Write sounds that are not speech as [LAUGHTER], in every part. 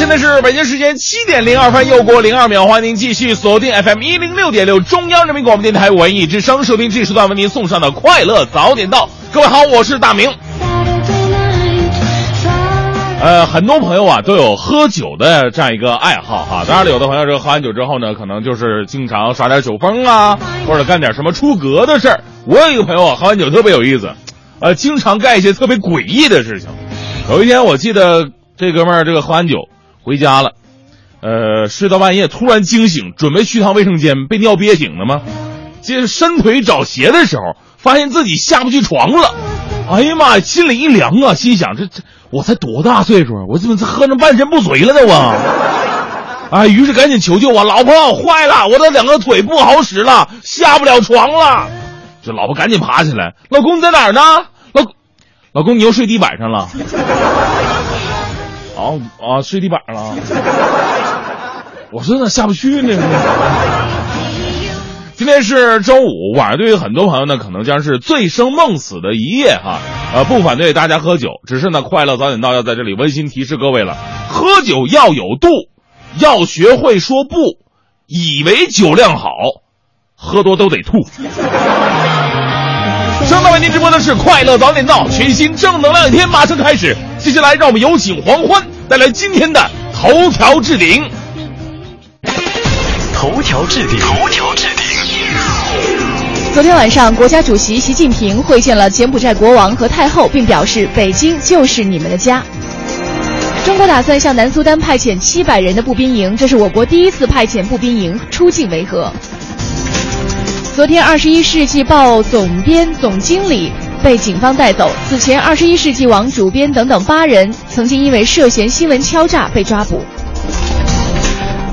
现在是北京时间七点零二分，又过零二秒，欢迎您继续锁定 FM 一零六点六中央人民广播电台文艺之声，收听这时段为您送上的快乐早点到。各位好，我是大明。呃，很多朋友啊都有喝酒的这样一个爱好哈。当然了，有的朋友这个喝完酒之后呢，可能就是经常耍点酒疯啊，或者干点什么出格的事儿。我有一个朋友啊，喝完酒特别有意思，呃，经常干一些特别诡异的事情。有一天，我记得这哥们儿这个喝完酒回家了，呃，睡到半夜突然惊醒，准备去趟卫生间，被尿憋醒了吗？接着伸腿找鞋的时候，发现自己下不去床了。哎呀妈呀，心里一凉啊，心想这这我才多大岁数啊，我怎么喝成半身不遂了呢我？[LAUGHS] 哎，于是赶紧求救啊，老婆坏了，我的两个腿不好使了，下不了床了。这老婆赶紧爬起来，老公你在哪儿呢？老老公你又睡地板上了。啊啊，睡地板上了。[LAUGHS] 我说咋下不去呢？[LAUGHS] 今天是周五晚上，对于很多朋友呢，可能将是醉生梦死的一夜哈。呃，不反对大家喝酒，只是呢，快乐早点到要在这里温馨提示各位了：喝酒要有度，要学会说不，以为酒量好，喝多都得吐。正在为您直播的是快乐早点到，全新正能量一天马上开始。接下来，让我们有请黄欢带来今天的头条置顶。头条置顶，头条置顶。昨天晚上，国家主席习近平会见了柬埔寨国王和太后，并表示北京就是你们的家。中国打算向南苏丹派遣七百人的步兵营，这是我国第一次派遣步兵营出境维和。昨天，《二十一世纪报》总编、总经理被警方带走。此前，《二十一世纪网》主编等等八人曾经因为涉嫌新闻敲诈被抓捕。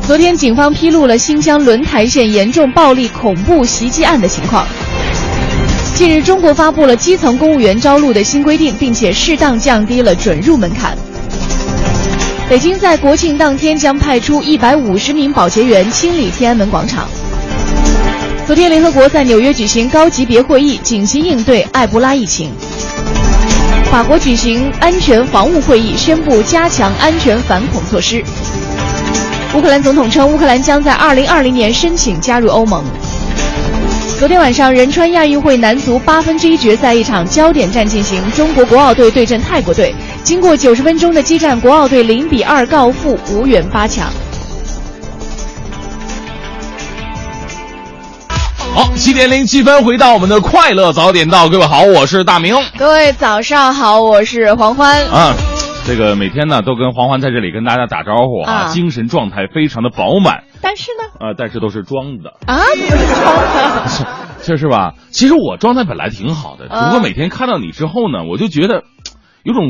昨天，警方披露了新疆轮台县严重暴力恐怖袭击案的情况。近日，中国发布了基层公务员招录的新规定，并且适当降低了准入门槛。北京在国庆当天将派出一百五十名保洁员清理天安门广场。昨天，联合国在纽约举行高级别会议，紧急应对埃博拉疫情。法国举行安全防务会议，宣布加强安全反恐措施。乌克兰总统称，乌克兰将在2020年申请加入欧盟。昨天晚上，仁川亚运会男足八分之一决赛一场焦点战进行，中国国奥队对阵泰国队。经过九十分钟的激战，国奥队零比二告负，无缘八强。好，七点零七分，回到我们的快乐早点到，各位好，我是大明。各位早上好，我是黄欢。啊，这个每天呢都跟黄欢在这里跟大家打招呼啊，啊精神状态非常的饱满但是呢，啊，但是都是装的，啊，装的？这是吧？其实我状态本来挺好的，只不过每天看到你之后呢，我就觉得有种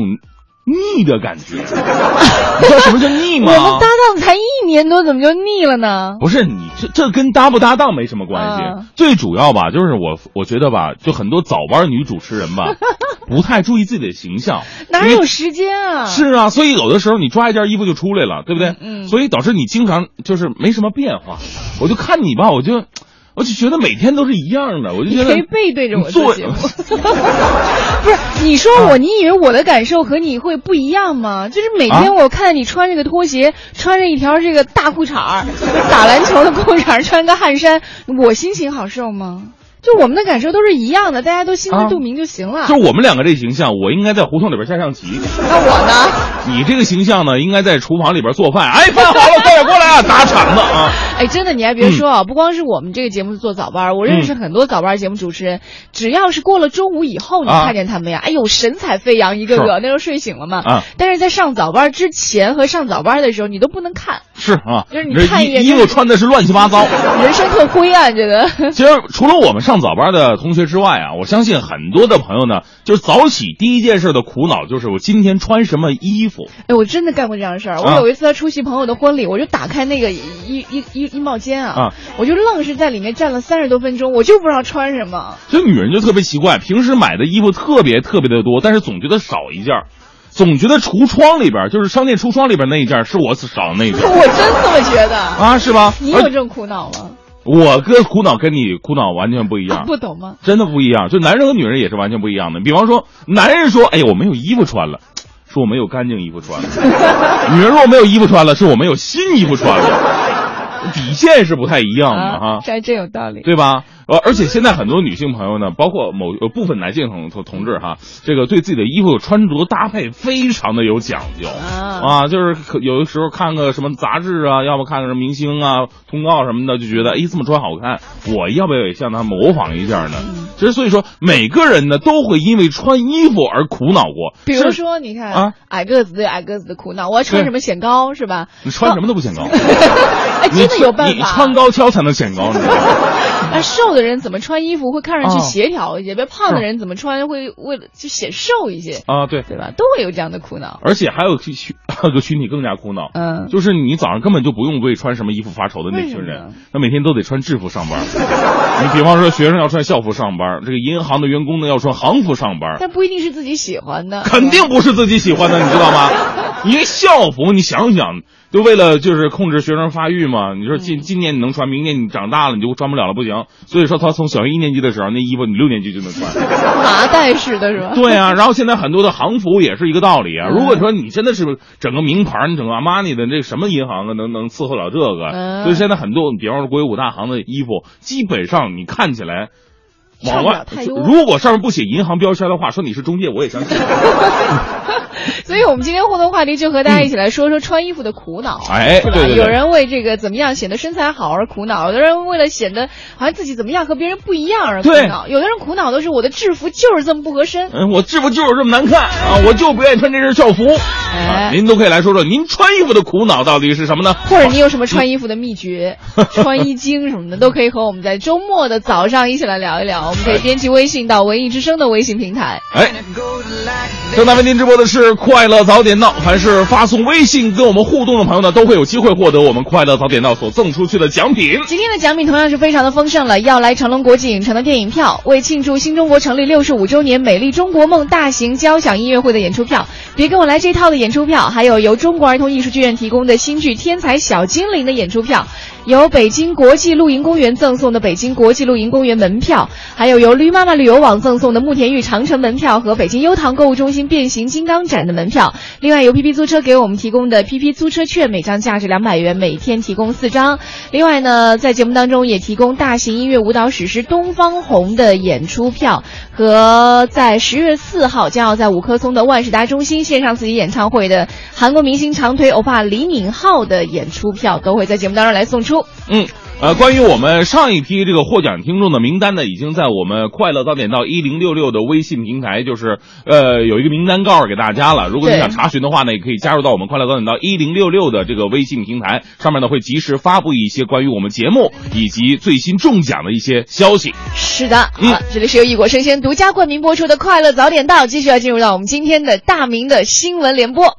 腻的感觉。[LAUGHS] 你知道什么叫腻吗？我们搭档才一年多，怎么就腻了呢？不是你这这跟搭不搭档没什么关系，嗯最主要吧，就是我我觉得吧，就很多早班女主持人吧，[LAUGHS] 不太注意自己的形象，哪有时间啊？是啊，所以有的时候你抓一件衣服就出来了，对不对？嗯嗯所以导致你经常就是没什么变化。我就看你吧，我就我就觉得每天都是一样的，我就觉得你可以背对着我做做节目。[LAUGHS] 不是，你说啊我，你以为我的感受和你会不一样吗？就是每天啊我看你穿这个拖鞋，穿着一条这个大裤衩儿，打篮球的裤衩儿，穿个汗衫，我心情好受吗？就我们的感受都是一样的，大家都心知肚明就行了。就我们两个这形象，我应该在胡同里边下象棋，那我呢？你这个形象呢，应该在厨房里边做饭。哎，饭好了，快点过来啊，[LAUGHS] 打场子啊！哎，真的，你还别说啊，不光是我们这个节目做早班，我认识很多早班节目主持人，只要是过了中午以后，你啊看见他们呀，哎呦，神采飞扬，一个个，那时候睡醒了嘛。啊但是在上早班之前和上早班的时候，你都不能看，是啊，就是你看一眼衣服穿的是乱七八糟。人生特灰暗，这个。[LAUGHS] 其实除了我们上早班的同学之外啊，我相信很多的朋友呢，就是早起第一件事的苦恼就是我今天穿什么衣服。哎，我真的干过这样的事儿。我啊有一次出席朋友的婚礼，我就打开那个衣衣衣衣帽间啊，啊我就愣是在里面站了三十多分钟，我就不知道穿什么。就女人就特别奇怪，平时买的衣服特别特别的多，但是总觉得少一件儿，总觉得橱窗里边就是商店橱窗里边那一件是我少的那一件 [LAUGHS] 我真这么觉得。啊，是吧？你有这种苦恼吗？我哥苦恼跟你苦恼完全不一样。不懂吗？真的不一样，就男人和女人也是完全不一样的。比方说，男人说：“哎呀，我没有衣服穿了。[TSK] ”说我没有干净衣服穿了；[LAUGHS] 女人说我没有衣服穿了，是我没有新衣服穿了。底线是不太一样的哈，这还真有道理，对吧？呃，而且现在很多女性朋友呢，包括某呃部分男性同同同志哈，这个对自己的衣服穿着搭配非常的有讲究啊，就是可有的时候看个什么杂志啊，要么看个什么明星啊通告什么的，就觉得哎这么穿好看，我要不要也向他模仿一下呢？其实所以说每个人呢都会因为穿衣服而苦恼过，比如说你看啊，矮个子对矮个子的苦恼，我要穿什么显高是吧？你穿什么都不显高，[LAUGHS] 哎真的有办法，你穿高跷才能显高，你知道吗？那 [LAUGHS] 瘦的人怎么穿衣服会看上去协调一些？别胖的人怎么穿会为了就显瘦一些啊？对对吧？都会有这样的苦恼。而且还有群还有个群体更加苦恼，嗯，就是你早上根本就不用为穿什么衣服发愁的那群人，他每天都得穿制服上班。你比方说学生要穿校服上班，这个银行的员工呢要穿行服上班，但不一定是自己喜欢的，肯定不是自己喜欢的，你知道吗？因为校服，你想想。就为了就是控制学生发育嘛？你说今今年你能穿，明年你长大了你就穿不了了，不行。所以说他从小学一年级的时候，那衣服你六年级就能穿，麻袋式的是吧？对啊，[LAUGHS] 然后现在很多的行服也是一个道理啊。如果说你真的是整个名牌，你整个阿玛尼的这什么银行啊，能能伺候了这个？所以现在很多，比方说国有五大行的衣服，基本上你看起来。往外，如果上面不写银行标签的话，说你是中介，我也相信。[LAUGHS] 所以，我们今天互动话题就和大家一起来说说穿衣服的苦恼，哎，是吧？有人为这个怎么样显得身材好而苦恼，有的人为了显得好像自己怎么样和别人不一样而苦恼，有的人苦恼的是我的制服就是这么不合身，嗯，我制服就是这么难看啊，我就不愿意穿这身校服。哎，您都可以来说说您穿衣服的苦恼到底是什么呢？或者你有什么穿衣服的秘诀、[LAUGHS] 穿衣经什么的，都可以和我们在周末的早上一起来聊一聊。我们可以编辑微信到文艺之声的微信平台。哎，正在为您直播的是快乐早点到，凡是发送微信跟我们互动的朋友呢，都会有机会获得我们快乐早点到所赠出去的奖品。今天的奖品同样是非常的丰盛了，要来成龙国际影城的电影票，为庆祝新中国成立六十五周年美丽中国梦大型交响音乐会的演出票，别跟我来这套的演出票，还有由中国儿童艺术剧院提供的新剧《天才小精灵》的演出票。由北京国际露营公园赠送的北京国际露营公园门票，还有由驴妈妈旅游网赠送的慕田峪长城门票和北京优唐购物中心变形金刚展的门票。另外，由 PP 租车给我们提供的 PP 租车券，每张价值两百元，每天提供四张。另外呢，在节目当中也提供大型音乐舞蹈史诗《东方红》的演出票和在十月四号将要在五棵松的万事达中心线上自己演唱会的韩国明星长腿欧巴李敏镐的演出票，都会在节目当中来送出。嗯，呃，关于我们上一批这个获奖听众的名单呢，已经在我们快乐早点到一零六六的微信平台，就是呃有一个名单告诉给大家了。如果你想查询的话呢，也可以加入到我们快乐早点到一零六六的这个微信平台上面呢，会及时发布一些关于我们节目以及最新中奖的一些消息。是的，嗯，这里是由异果生鲜独家冠名播出的快乐早点到，继续要进入到我们今天的大明的新闻联播。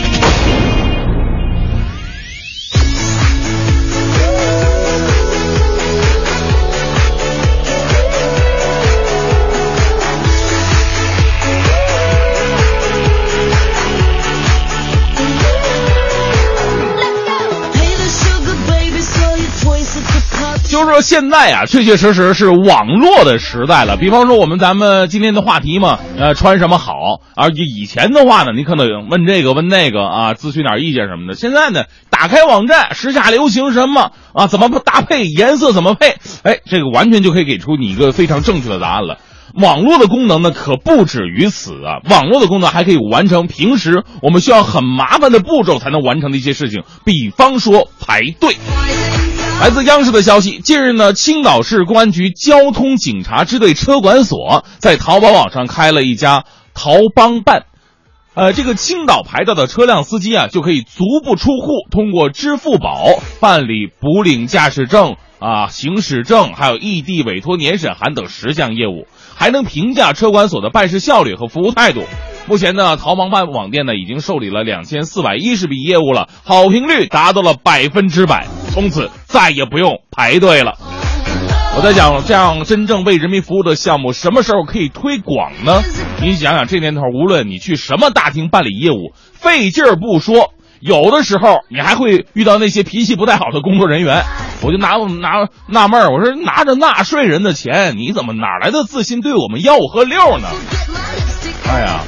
现在啊，确确实实是网络的时代了。比方说我们咱们今天的话题嘛，呃，穿什么好？而以前的话呢，你可能问这个问那个啊，咨询点意见什么的。现在呢，打开网站，时下流行什么啊？怎么搭配颜色？怎么配？哎，这个完全就可以给出你一个非常正确的答案了。网络的功能呢，可不止于此啊！网络的功能还可以完成平时我们需要很麻烦的步骤才能完成的一些事情，比方说排队。来自央视的消息，近日呢，青岛市公安局交通警察支队车管所在淘宝网上开了一家淘帮办，呃，这个青岛牌照的车辆司机啊，就可以足不出户，通过支付宝办理补领驾驶证啊、行驶证，还有异地委托年审函等十项业务，还能评价车管所的办事效率和服务态度。目前呢，淘帮办网店呢已经受理了两千四百一十笔业务了，好评率达到了百分之百，从此再也不用排队了。我在想，这样真正为人民服务的项目什么时候可以推广呢？你想想，这年头无论你去什么大厅办理业务，费劲儿不说，有的时候你还会遇到那些脾气不太好的工作人员，我就拿我拿纳闷儿，我说拿着纳税人的钱，你怎么哪来的自信对我们吆五喝六呢？哎呀，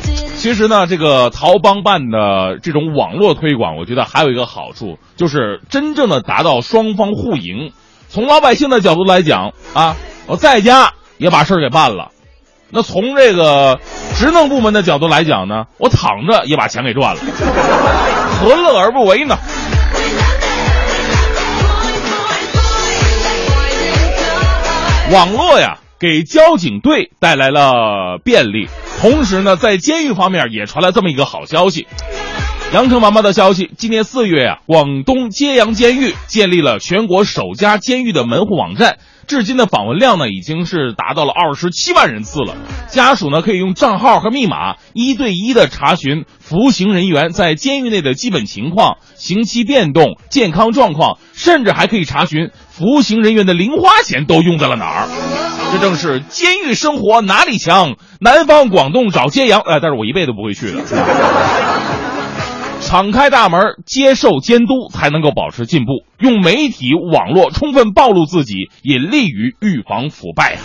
其实呢，这个淘帮办的这种网络推广，我觉得还有一个好处，就是真正的达到双方互赢。从老百姓的角度来讲啊，我在家也把事儿给办了。那从这个职能部门的角度来讲呢，[LAUGHS] 我躺着也把钱给赚了，何乐而不为呢？网络呀，给交警队带来了便利，同时呢，在监狱方面也传来这么一个好消息。羊城妈妈的消息，今年四月啊，广东揭阳监狱建立了全国首家监狱的门户网站。至今的访问量呢，已经是达到了二十七万人次了。家属呢，可以用账号和密码一对一的查询服刑人员在监狱内的基本情况、刑期变动、健康状况，甚至还可以查询服刑人员的零花钱都用在了哪儿。这正是监狱生活哪里强？南方广东找揭阳，哎，但是我一辈子不会去的。敞开大门接受监督，才能够保持进步。用媒体网络充分暴露自己，也利于预防腐败啊！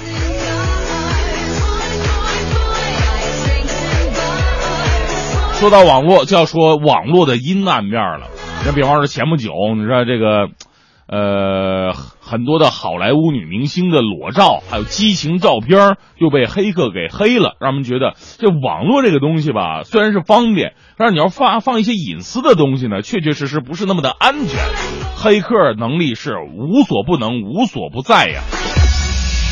说到网络，就要说网络的阴暗面了。那比方说前不久，你知道这个。呃，很多的好莱坞女明星的裸照，还有激情照片又被黑客给黑了，让我们觉得这网络这个东西吧，虽然是方便，但是你要放放一些隐私的东西呢，确确实实不是那么的安全。黑客能力是无所不能、无所不在呀。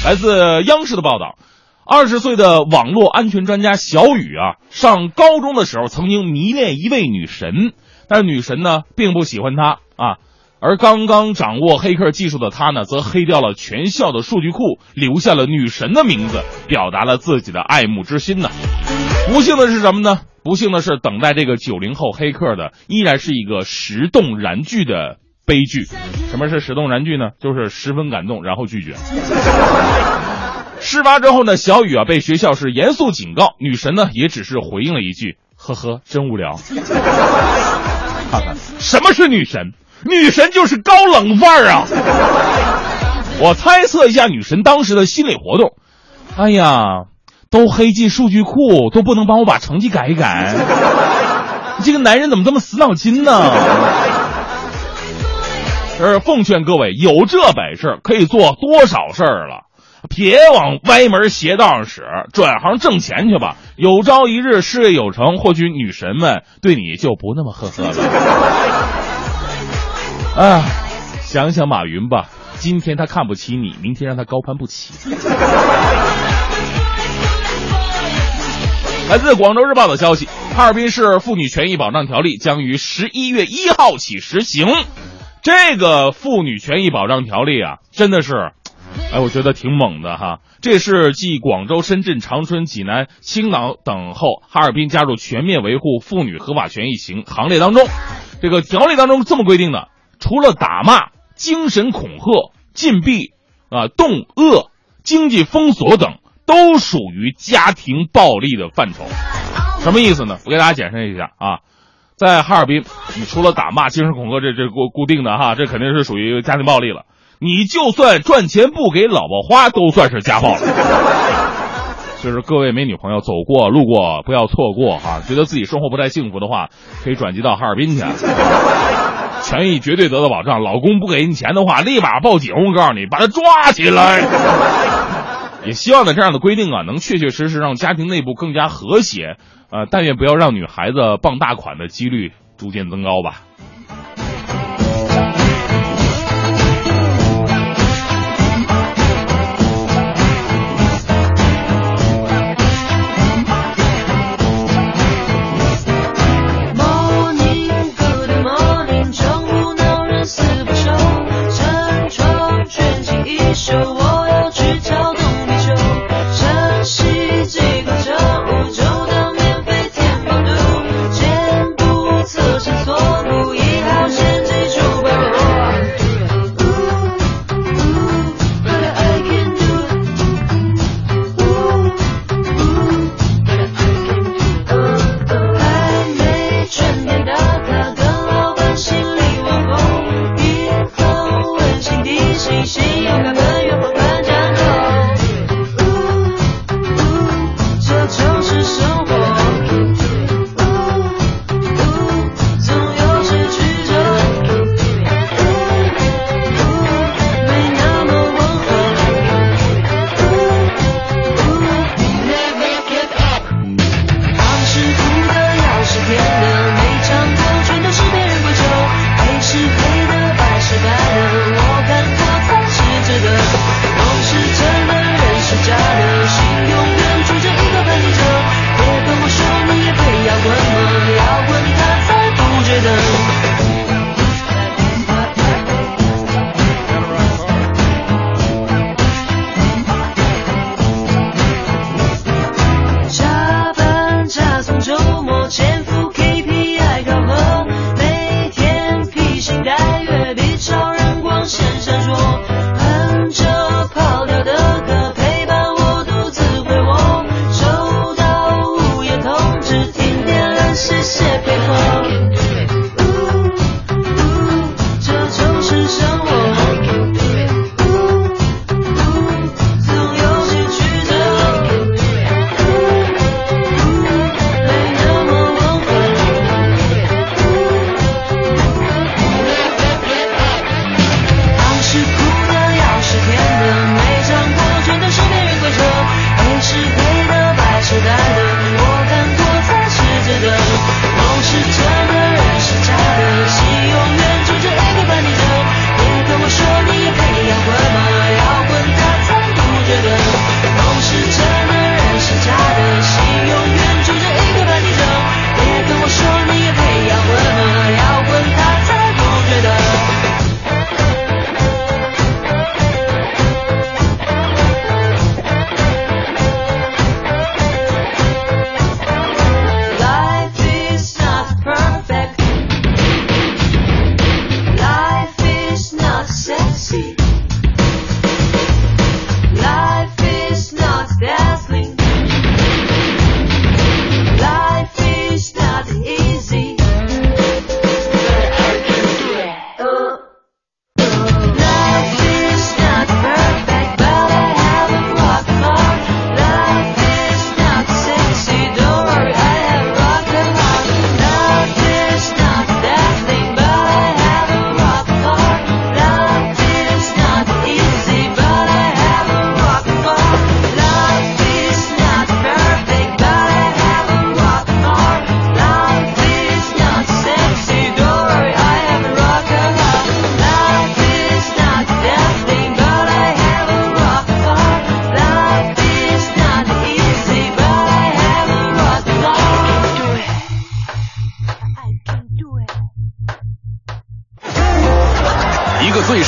来自央视的报道，二十岁的网络安全专家小雨啊，上高中的时候曾经迷恋一位女神，但是女神呢，并不喜欢他啊。而刚刚掌握黑客技术的他呢，则黑掉了全校的数据库，留下了女神的名字，表达了自己的爱慕之心呢。不幸的是什么呢？不幸的是，等待这个九零后黑客的依然是一个石动燃拒的悲剧。什么是石动燃拒呢？就是十分感动，然后拒绝。事发之后呢，小雨啊被学校是严肃警告，女神呢也只是回应了一句：“呵呵，真无聊。[LAUGHS] ”看看什么是女神。女神就是高冷范儿啊！我猜测一下女神当时的心理活动。哎呀，都黑进数据库，都不能帮我把成绩改一改？这个男人怎么这么死脑筋呢？是奉劝各位，有这本事可以做多少事儿了，别往歪门邪道上使，转行挣钱去吧。有朝一日事业有成，或许女神们对你就不那么呵呵了。啊，想想马云吧，今天他看不起你，明天让他高攀不起。[LAUGHS] 来自广州日报的消息，哈尔滨市妇女权益保障条例将于十一月一号起实行。这个妇女权益保障条例啊，真的是，哎，我觉得挺猛的哈。这是继广州、深圳、长春、济南、青岛等后，哈尔滨加入全面维护妇女合法权益行行列当中。这个条例当中这么规定的。除了打骂、精神恐吓、禁闭、啊冻饿、经济封锁等，都属于家庭暴力的范畴。什么意思呢？我给大家解释一下啊，在哈尔滨，你除了打骂、精神恐吓这这固固定的哈，这肯定是属于家庭暴力了。你就算赚钱不给老婆花，都算是家暴了。[LAUGHS] 就是各位美女朋友走过路过不要错过哈，觉得自己生活不太幸福的话，可以转机到哈尔滨去。权益绝对得到保障，老公不给你钱的话，立马报警！我告诉你，把他抓起来。[LAUGHS] 也希望呢，这样的规定啊，能确确实实让家庭内部更加和谐。呃，但愿不要让女孩子傍大款的几率逐渐增高吧。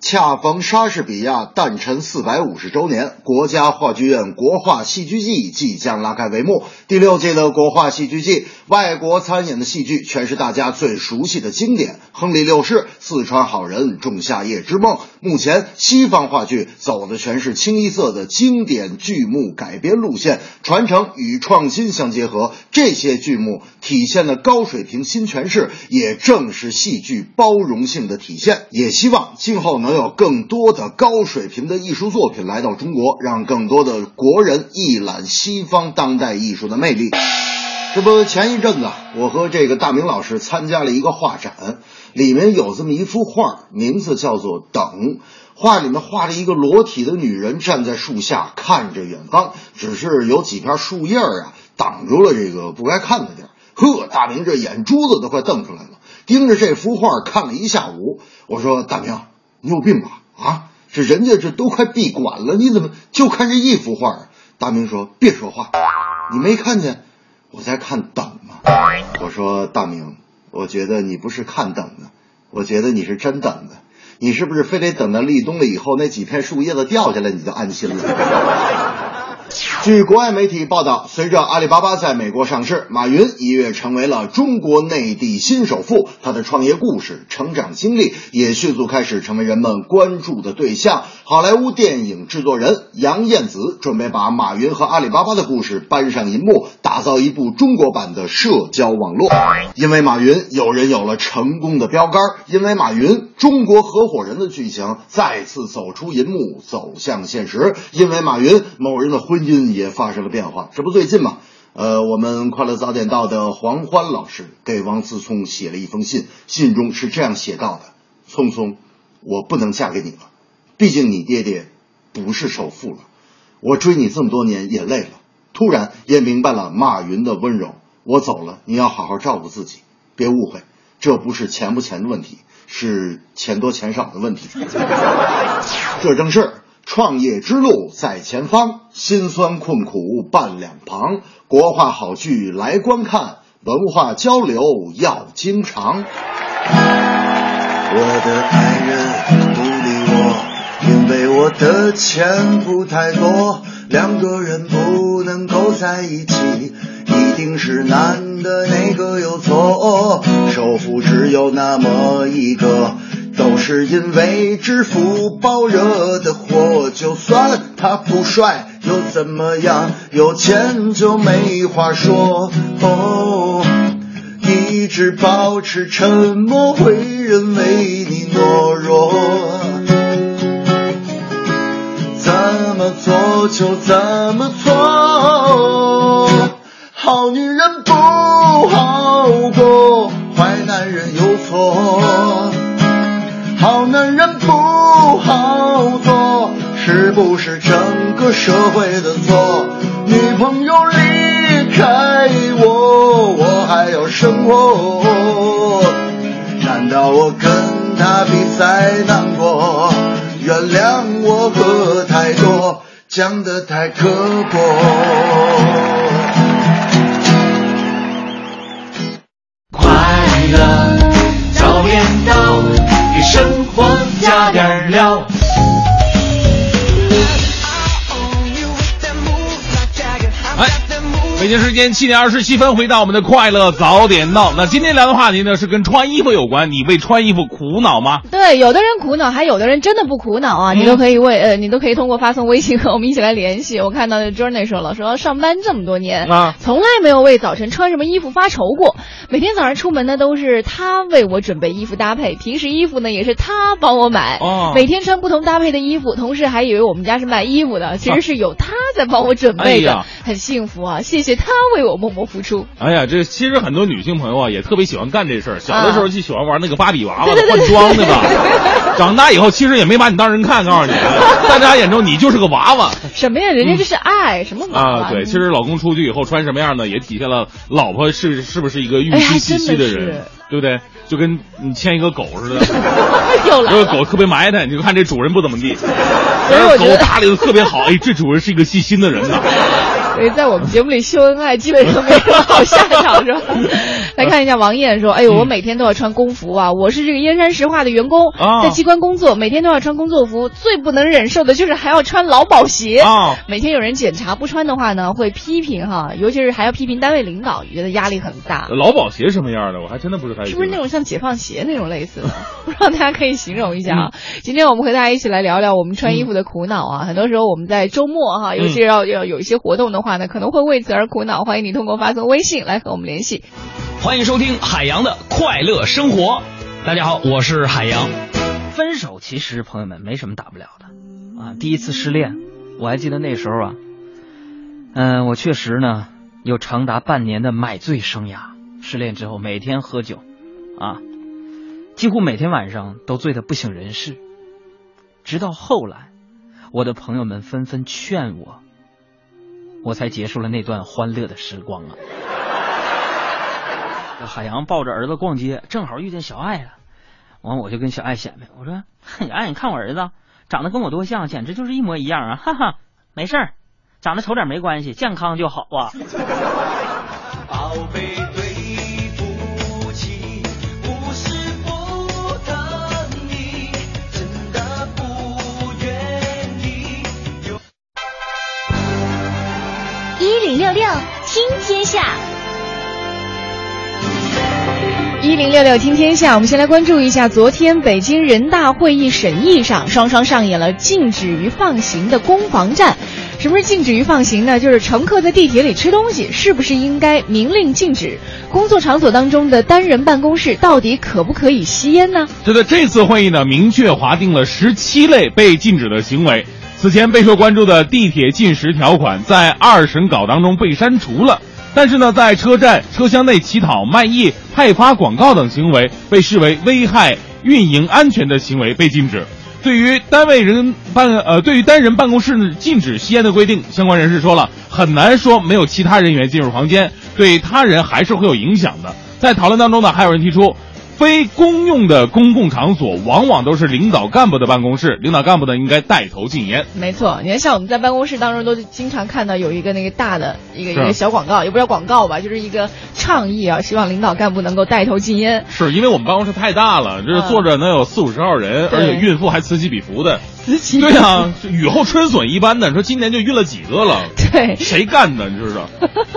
恰逢莎士比亚诞辰四百五十周年，国家话剧院国画戏剧季即将拉开帷幕。第六届的国画戏剧季，外国参演的戏剧全是大家最熟悉的经典，《亨利六世》《四川好人》《仲夏夜之梦》。目前，西方话剧走的全是清一色的经典剧目改编路线，传承与创新相结合。这些剧目体现的高水平新诠释，也正是戏剧包容性的体现。也希望今后能。能有更多的高水平的艺术作品来到中国，让更多的国人一览西方当代艺术的魅力。这不，前一阵子我和这个大明老师参加了一个画展，里面有这么一幅画，名字叫做《等》。画里面画着一个裸体的女人站在树下看着远方，只是有几片树叶啊挡住了这个不该看的地儿。呵，大明这眼珠子都快瞪出来了，盯着这幅画看了一下午。我说：“大明。”你有病吧？啊，这人家这都快闭馆了，你怎么就看这一幅画？大明说：“别说话，你没看见我在看等吗？”我说：“大明，我觉得你不是看等的，我觉得你是真等的。你是不是非得等到立冬了以后那几片树叶子掉下来你就安心了？”据国外媒体报道，随着阿里巴巴在美国上市，马云一跃成为了中国内地新首富。他的创业故事、成长经历也迅速开始成为人们关注的对象。好莱坞电影制作人杨燕子准备把马云和阿里巴巴的故事搬上银幕，打造一部中国版的社交网络。因为马云，有人有了成功的标杆；因为马云，中国合伙人的剧情再次走出银幕，走向现实；因为马云，某人的婚婚姻。也发生了变化，这不最近吗？呃，我们快乐早点到的黄欢老师给王思聪写了一封信，信中是这样写到的：“聪聪，我不能嫁给你了，毕竟你爹爹不是首富了。我追你这么多年也累了，突然也明白了马云的温柔。我走了，你要好好照顾自己，别误会，这不是钱不钱的问题，是钱多钱少的问题。[LAUGHS] 这正是。”创业之路在前方，辛酸困苦伴两旁。国画好剧来观看，文化交流要经常。我的爱人不理我，因为我的钱不太多。两个人不能够在一起，一定是男的哪个有错。首富只有那么一个。都是因为支付宝惹的祸，就算他不帅又怎么样？有钱就没话说。哦，一直保持沉默会认为你懦弱，怎么做就怎么错。好女人不好过，坏男人有错。是不是整个社会的错？女朋友离开我，我还要生活。难道我跟她比赛难过？原谅我喝太多，讲的太刻薄。快乐早点到。给生活加点料。北京时间七点二十七分，回到我们的快乐早点闹。那今天聊的话题呢，是跟穿衣服有关。你为穿衣服苦恼吗？对，有的人苦恼，还有的人真的不苦恼啊。你都可以为呃，你都可以通过发送微信和我们一起来联系。我看到 Journey 说了，说上班这么多年啊，从来没有为早晨穿什么衣服发愁过。每天早上出门呢，都是他为我准备衣服搭配，平时衣服呢也是他帮我买。哦，每天穿不同搭配的衣服，同事还以为我们家是卖衣服的，其实是有他在帮我准备的，很幸福啊！谢谢。他为我默默付出。哎呀，这其实很多女性朋友啊，也特别喜欢干这事儿。小的时候就喜欢玩那个芭比娃娃的换装，对吧？[LAUGHS] 长大以后其实也没把你当人看，告诉你，大家眼中你就是个娃娃。什么呀？人家这是爱什么啊？对，其实老公出去以后穿什么样的，也体现了老婆是是不是一个玉器细心的人。对不对？就跟你牵一个狗似的，[LAUGHS] 又来了这个狗特别埋汰，你就看这主人不怎么地，狗打理的特别好，哎，这主人是一个细心的人呐。所以在我们节目里秀恩爱基本上没什么好下场，是吧？[LAUGHS] 来看一下王艳说：“哎呦，我每天都要穿工服啊！我是这个燕山石化的员工，啊在机关工作，每天都要穿工作服。最不能忍受的就是还要穿劳保鞋。啊每天有人检查不穿的话呢，会批评哈，尤其是还要批评单位领导，觉得压力很大。劳保鞋什么样的？我还真的不是太是不是那种像解放鞋那种类似的？[LAUGHS] 不知道大家可以形容一下啊。今天我们和大家一起来聊聊我们穿衣服的苦恼啊。很多时候我们在周末哈，尤其是要要有一些活动的话呢，可能会为此而苦恼。欢迎你通过发送微信来和我们联系。欢迎收听海洋的快乐生活。大家好，我是海洋。分手其实朋友们没什么大不了的啊。第一次失恋，我还记得那时候啊，嗯、我确实呢有长达半年的买醉生涯。失恋之后每天喝酒，啊，几乎每天晚上都醉得不省人事。直到后来，我的朋友们纷纷劝我，我才结束了那段欢乐的时光啊。海洋抱着儿子逛街，正好遇见小爱了。完，我就跟小爱显摆，我说：“嘿，爱，你看我儿子长得跟我多像，简直就是一模一样啊！哈哈，没事儿，长得丑点没关系，健康就好啊。[LAUGHS] 宝贝，六六听天下，一零六六听天下，我们先来关注一下，昨天北京人大会议审议上，双双上演了禁止于放行的攻防战。什么是禁止于放行呢？就是乘客在地铁里吃东西，是不是应该明令禁止？工作场所当中的单人办公室到底可不可以吸烟呢？这个这次会议呢，明确划定了十七类被禁止的行为。此前备受关注的地铁禁食条款，在二审稿当中被删除了。但是呢，在车站、车厢内乞讨、卖艺、派发广告等行为，被视为危害运营安全的行为被禁止。对于单位人办呃，对于单人办公室禁止吸烟的规定，相关人士说了，很难说没有其他人员进入房间，对他人还是会有影响的。在讨论当中呢，还有人提出，非公用的公共场所往往都是领导干部的办公室，领导干部呢应该带头禁烟。没错，你看，像我们在办公室当中都经常看到有一个那个大的一个一个小广告，也不叫广告吧，就是一个倡议啊，希望领导干部能够带头禁烟。是因为我们办公室太大了，这坐着能有四五十号人，对而且孕妇还此起彼伏的。对啊、雨后春笋一般的。你说今年就孕了几个了？对，谁干的？你知道？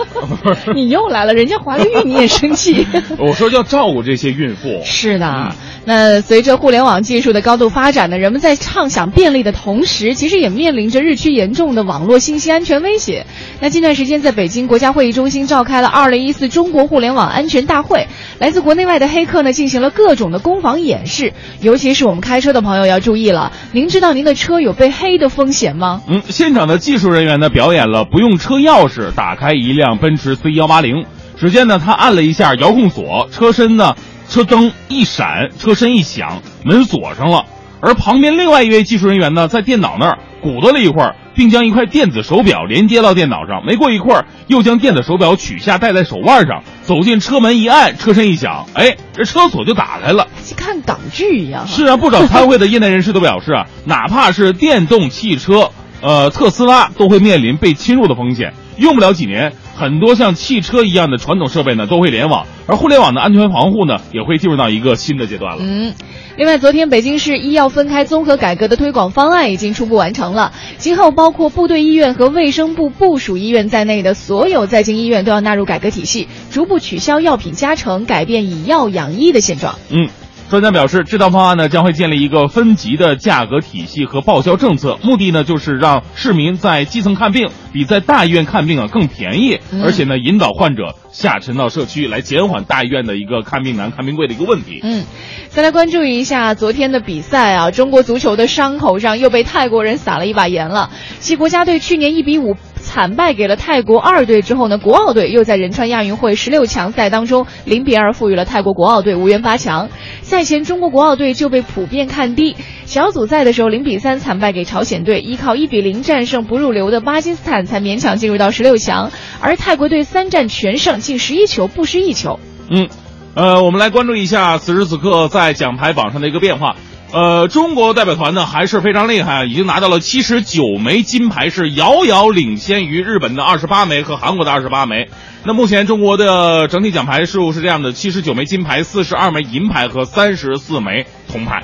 [LAUGHS] 你又来了，人家怀了孕你也生气。[LAUGHS] 我说要照顾这些孕妇。是的，那随着互联网技术的高度发展呢，人们在畅想便利的同时，其实也面临着日趋严重的网络信息安全威胁。那近段时间，在北京国家会议中心召开了2014中国互联网安全大会，来自国内外的黑客呢进行了各种的攻防演示。尤其是我们开车的朋友要注意了，您知道您的车有被黑的风险吗？嗯，现场的技术人员呢表演了不用车钥匙打开一辆奔驰 C 幺八零。只见呢，他按了一下遥控锁，车身呢，车灯一闪，车身一响，门锁上了。而旁边另外一位技术人员呢，在电脑那儿鼓捣了一会儿，并将一块电子手表连接到电脑上。没过一会儿，又将电子手表取下戴在手腕上，走进车门一按，车身一响，哎，这车锁就打开了。像看港剧一样。是啊，不少参会的业内人士都表示啊，哪怕是电动汽车，呃，特斯拉都会面临被侵入的风险。用不了几年，很多像汽车一样的传统设备呢都会联网，而互联网的安全防护呢也会进入到一个新的阶段了。嗯，另外，昨天北京市医药分开综合改革的推广方案已经初步完成了，今后包括部队医院和卫生部部属医院在内的所有在京医院都要纳入改革体系，逐步取消药品加成，改变以药养医的现状。嗯。专家表示，这套方案呢将会建立一个分级的价格体系和报销政策，目的呢就是让市民在基层看病比在大医院看病啊更便宜，嗯而且呢引导患者下沉到社区，来减缓大医院的一个看病难、看病贵的一个问题。嗯，再来关注一下昨天的比赛啊，中国足球的伤口上又被泰国人撒了一把盐了。其国家队去年一比五惨败给了泰国二队之后呢，国奥队又在仁川亚运会十六强赛当中零比二负于了泰国国奥队无缘八强。赛前中国国奥队就被普遍看低，小组赛的时候零比三惨败给朝鲜队，依靠一比零战胜不入流的巴基斯坦才勉强进入到十六强，而泰国队三战全胜，进十一球不失一球。嗯，呃，我们来关注一下此时此刻在奖牌榜上的一个变化。呃，中国代表团呢还是非常厉害，已经拿到了七十九枚金牌，是遥遥领先于日本的二十八枚和韩国的二十八枚。那目前中国的整体奖牌数是这样的：七十九枚金牌，四十二枚银牌和三十四枚铜牌。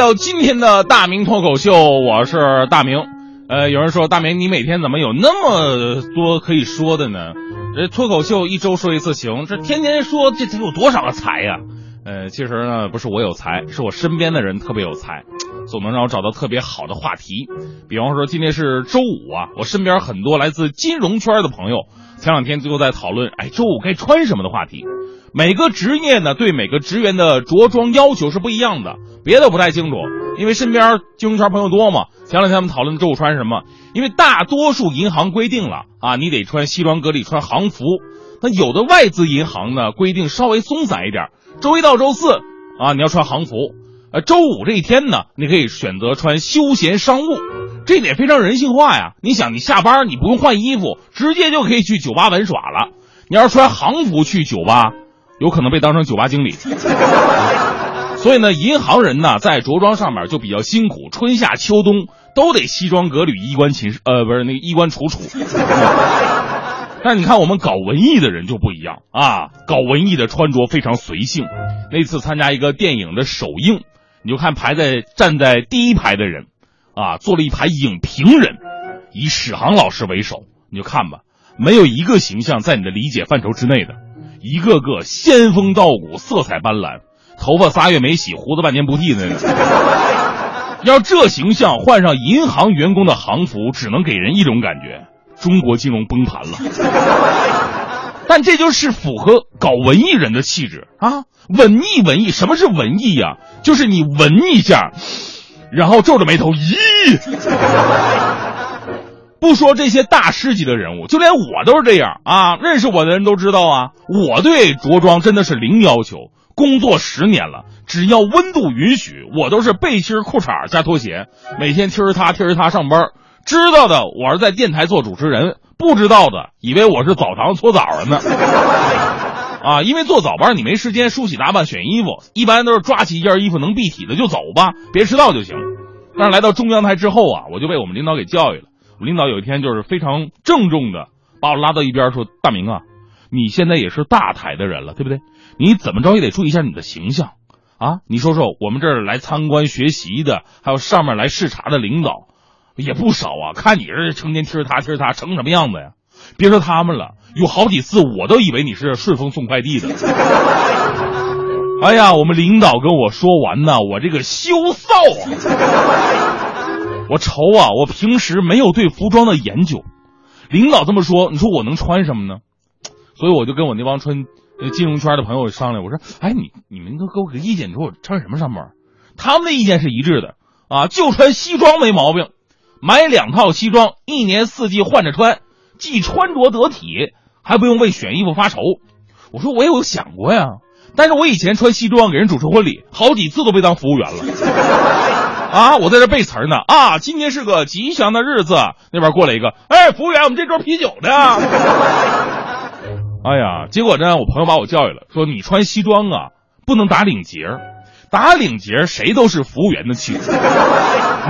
到今天的大明脱口秀，我是大明。呃，有人说大明，你每天怎么有那么多可以说的呢？这脱口秀一周说一次行，这天天说，这得有多少个才呀、呃，其实呢，不是我有才，是我身边的人特别有才，总能让我找到特别好的话题。比方说，今天是周五啊，我身边很多来自金融圈的朋友，前两天就在讨论，哎，周五该穿什么的话题。每个职业呢，对每个职员的着装要求是不一样的，别的不太清楚，因为身边金融圈朋友多嘛。前两天我们讨论周五穿什么，因为大多数银行规定了啊，你得穿西装革履，穿行服。那有的外资银行呢，规定稍微松散一点，周一到周四啊，你要穿行服。呃，周五这一天呢，你可以选择穿休闲商务，这点非常人性化呀。你想，你下班你不用换衣服，直接就可以去酒吧玩耍了。你要是穿行服去酒吧，有可能被当成酒吧经理。[LAUGHS] 所以呢，银行人呢在着装上面就比较辛苦，春夏秋冬都得西装革履、衣冠禽呃不是那个衣冠楚楚。[LAUGHS] 但你看我们搞文艺的人就不一样啊，搞文艺的穿着非常随性。那次参加一个电影的首映，你就看排在站在第一排的人，啊，坐了一排影评人，以史航老师为首，你就看吧，没有一个形象在你的理解范畴之内的，一个个仙风道骨、色彩斑斓，头发仨月没洗，胡子半年不剃的那种。要这形象换上银行员工的行服，只能给人一种感觉：中国金融崩盘了。但这就是符合搞文艺人的气质啊！文艺文艺，什么是文艺呀、就是你闻一下，然后皱着眉头，咦？不说这些大师级的人物，就连我都是这样啊！认识我的人都知道啊，我对着装真的是零要求。工作十年了，只要温度允许，我都是背心、裤衩加拖鞋，每天踢着他踢着他上班。知道的我是在电台做主持人，不知道的以为我是澡堂搓澡的呢。[LAUGHS] 啊，因为做早班你没时间梳洗打扮选衣服，一般都是抓起一件衣服能蔽体的就走吧，别迟到就行。但是来到中央台之后啊，我就被我们领导给教育了。领导有一天就是非常郑重的把我拉到一边说：“大明啊，你现在也是大台的人了，对不对？你怎么着也得注意一下你的形象啊！你说说，我们这儿来参观学习的，还有上面来视察的领导也不少啊。看你这成天踢儿踏踢儿踏，成什么样子呀？别说他们了，有好几次我都以为你是顺丰送快递的。[LAUGHS] 哎呀，我们领导跟我说完呢，我这个羞臊啊！我愁啊，我平时没有对服装的研究。领导这么说，你说我能穿什么呢？所以我就跟我那帮穿金融圈的朋友商量，我说：“哎，你你们都给我个意见，你说我穿什么上班？”他们的意见是一致的啊，就穿西装没毛病，买两套西装，一年四季换着穿，既穿着得体，还不用为选衣服发愁。我说我也有想过呀，但是我以前穿西装给人主持婚礼，好几次都被当服务员了。啊，我在这背词儿呢啊！今天是个吉祥的日子，那边过来一个，哎，服务员，我们这桌啤酒呢。[LAUGHS] 哎呀，结果呢，我朋友把我教育了，说你穿西装啊，不能打领结，打领结谁都是服务员的气质，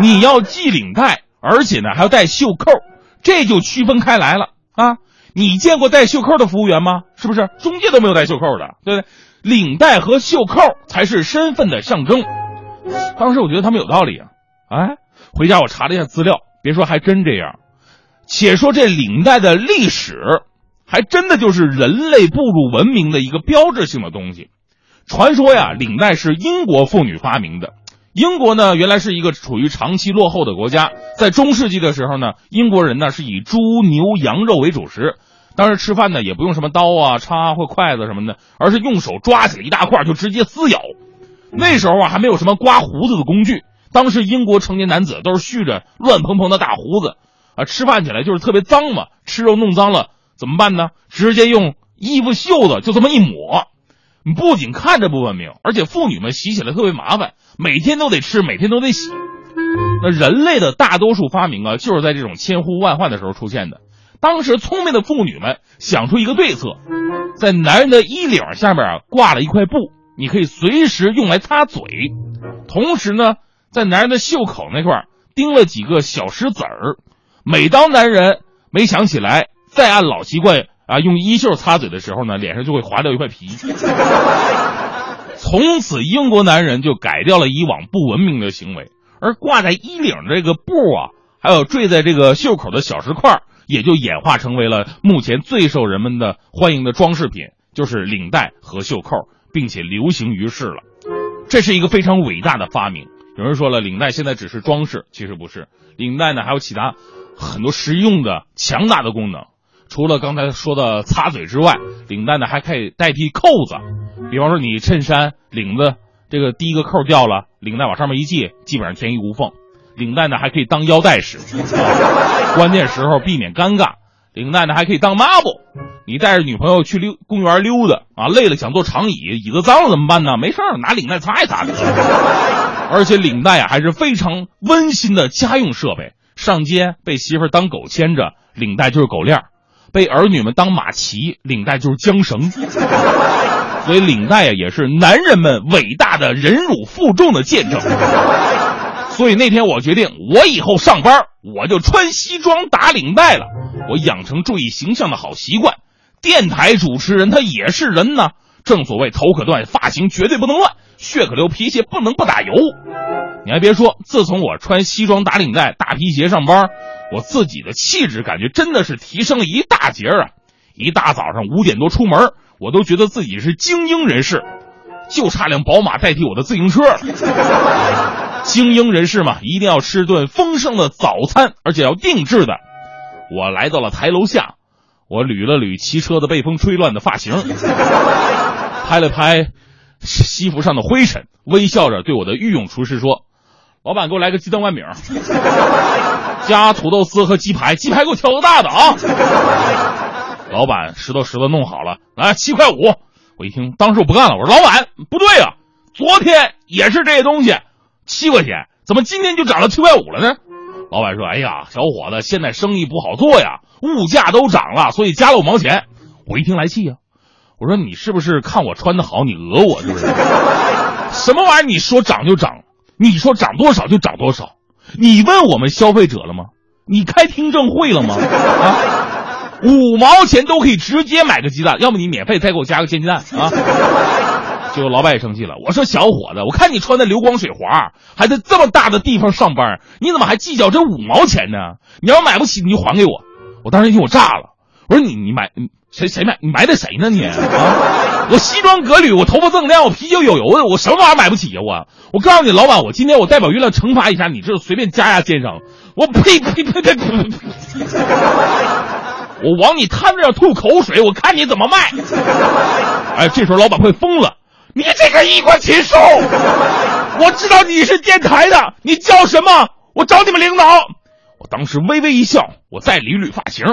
你要系领带，而且呢还要带袖扣，这就区分开来了啊。你见过带袖扣的服务员吗？是不是中介都没有带袖扣的，对不对？领带和袖扣才是身份的象征。当时我觉得他们有道理啊，哎，回家我查了一下资料，别说还真这样。且说这领带的历史，还真的就是人类步入文明的一个标志性的东西。传说呀，领带是英国妇女发明的。英国呢，原来是一个处于长期落后的国家，在中世纪的时候呢，英国人呢是以猪、牛、羊肉为主食，当时吃饭呢也不用什么刀啊、叉或筷子什么的，而是用手抓起来一大块就直接撕咬。那时候啊，还没有什么刮胡子的工具，当时英国成年男子都是蓄着乱蓬蓬的大胡子，啊，吃饭起来就是特别脏嘛，吃肉弄脏了怎么办呢？直接用衣服袖子就这么一抹。不仅看着不文明，而且妇女们洗起来特别麻烦，每天都得吃，每天都得洗。那人类的大多数发明啊，就是在这种千呼万唤的时候出现的。当时聪明的妇女们想出一个对策，在男人的衣领下面啊挂了一块布，你可以随时用来擦嘴。同时呢，在男人的袖口那块钉了几个小石子儿，每当男人没想起来，再按老习惯。啊，用衣袖擦嘴的时候呢，脸上就会划掉一块皮。从此，英国男人就改掉了以往不文明的行为，而挂在衣领这个布啊，还有坠在这个袖口的小石块儿，也就演化成为了目前最受人们的欢迎的装饰品，就是领带和袖扣，并且流行于世了。这是一个非常伟大的发明。有人说了，领带现在只是装饰，其实不是，领带呢还有其他很多实用的、强大的功能。除了刚才说的擦嘴之外，领带呢还可以代替扣子。比方说，你衬衫领子这个第一个扣掉了，领带往上面一系，基本上天衣无缝。领带呢还可以当腰带使，关键时候避免尴尬。领带呢还可以当抹布，你带着女朋友去溜公园溜达啊，累了想坐长椅，椅子脏了怎么办呢？没事拿领带擦一擦。[LAUGHS] 而且领带啊还是非常温馨的家用设备，上街被媳妇当狗牵着，领带就是狗链被儿女们当马骑，领带就是缰绳，所以领带呀也是男人们伟大的忍辱负重的见证。所以那天我决定，我以后上班我就穿西装打领带了，我养成注意形象的好习惯。电台主持人他也是人呢，正所谓头可断，发型绝对不能乱，血可流，皮鞋不能不打油。你还别说，自从我穿西装打领带、大皮鞋上班。我自己的气质感觉真的是提升了一大截啊！一大早上五点多出门，我都觉得自己是精英人士，就差辆宝马代替我的自行车了。[LAUGHS] 精英人士嘛，一定要吃顿丰盛的早餐，而且要定制的。我来到了台楼下，我捋了捋骑车的被风吹乱的发型，[LAUGHS] 拍了拍西服上的灰尘，微笑着对我的御用厨师说：“老板，给我来个鸡蛋灌饼。[LAUGHS] ”加土豆丝和鸡排，鸡排给我挑个大的啊！老板石头石头弄好了，来七块五。我一听，当时我不干了，我说老板不对啊，昨天也是这些东西，七块钱，怎么今天就涨了七块五了呢？老板说：“哎呀，小伙子，现在生意不好做呀，物价都涨了，所以加了五毛钱。”我一听来气呀，我说你是不是看我穿的好，你讹我是不是？[LAUGHS] 什么玩意儿？你说涨就涨，你说涨多少就涨多少。你问我们消费者了吗？你开听证会了吗？啊，五毛钱都可以直接买个鸡蛋，要么你免费再给我加个煎鸡蛋啊！结果老板也生气了，我说小伙子，我看你穿的流光水滑，还在这么大的地方上班，你怎么还计较这五毛钱呢？你要买不起，你就还给我。我当时一听我炸了，我说你你买谁谁买？你埋汰谁呢你啊？我西装革履，我头发锃亮，我啤酒有油的，我什么玩意儿买不起呀？我我告诉你，老板，我今天我代表月亮惩罚一下你，这随便加压奸商，我呸呸呸呸呸！我往你摊子上吐口水，我看你怎么卖！哎，这时候老板快疯了，你这个衣冠禽兽！我知道你是电台的，你叫什么？我找你们领导。我当时微微一笑，我再捋捋发型，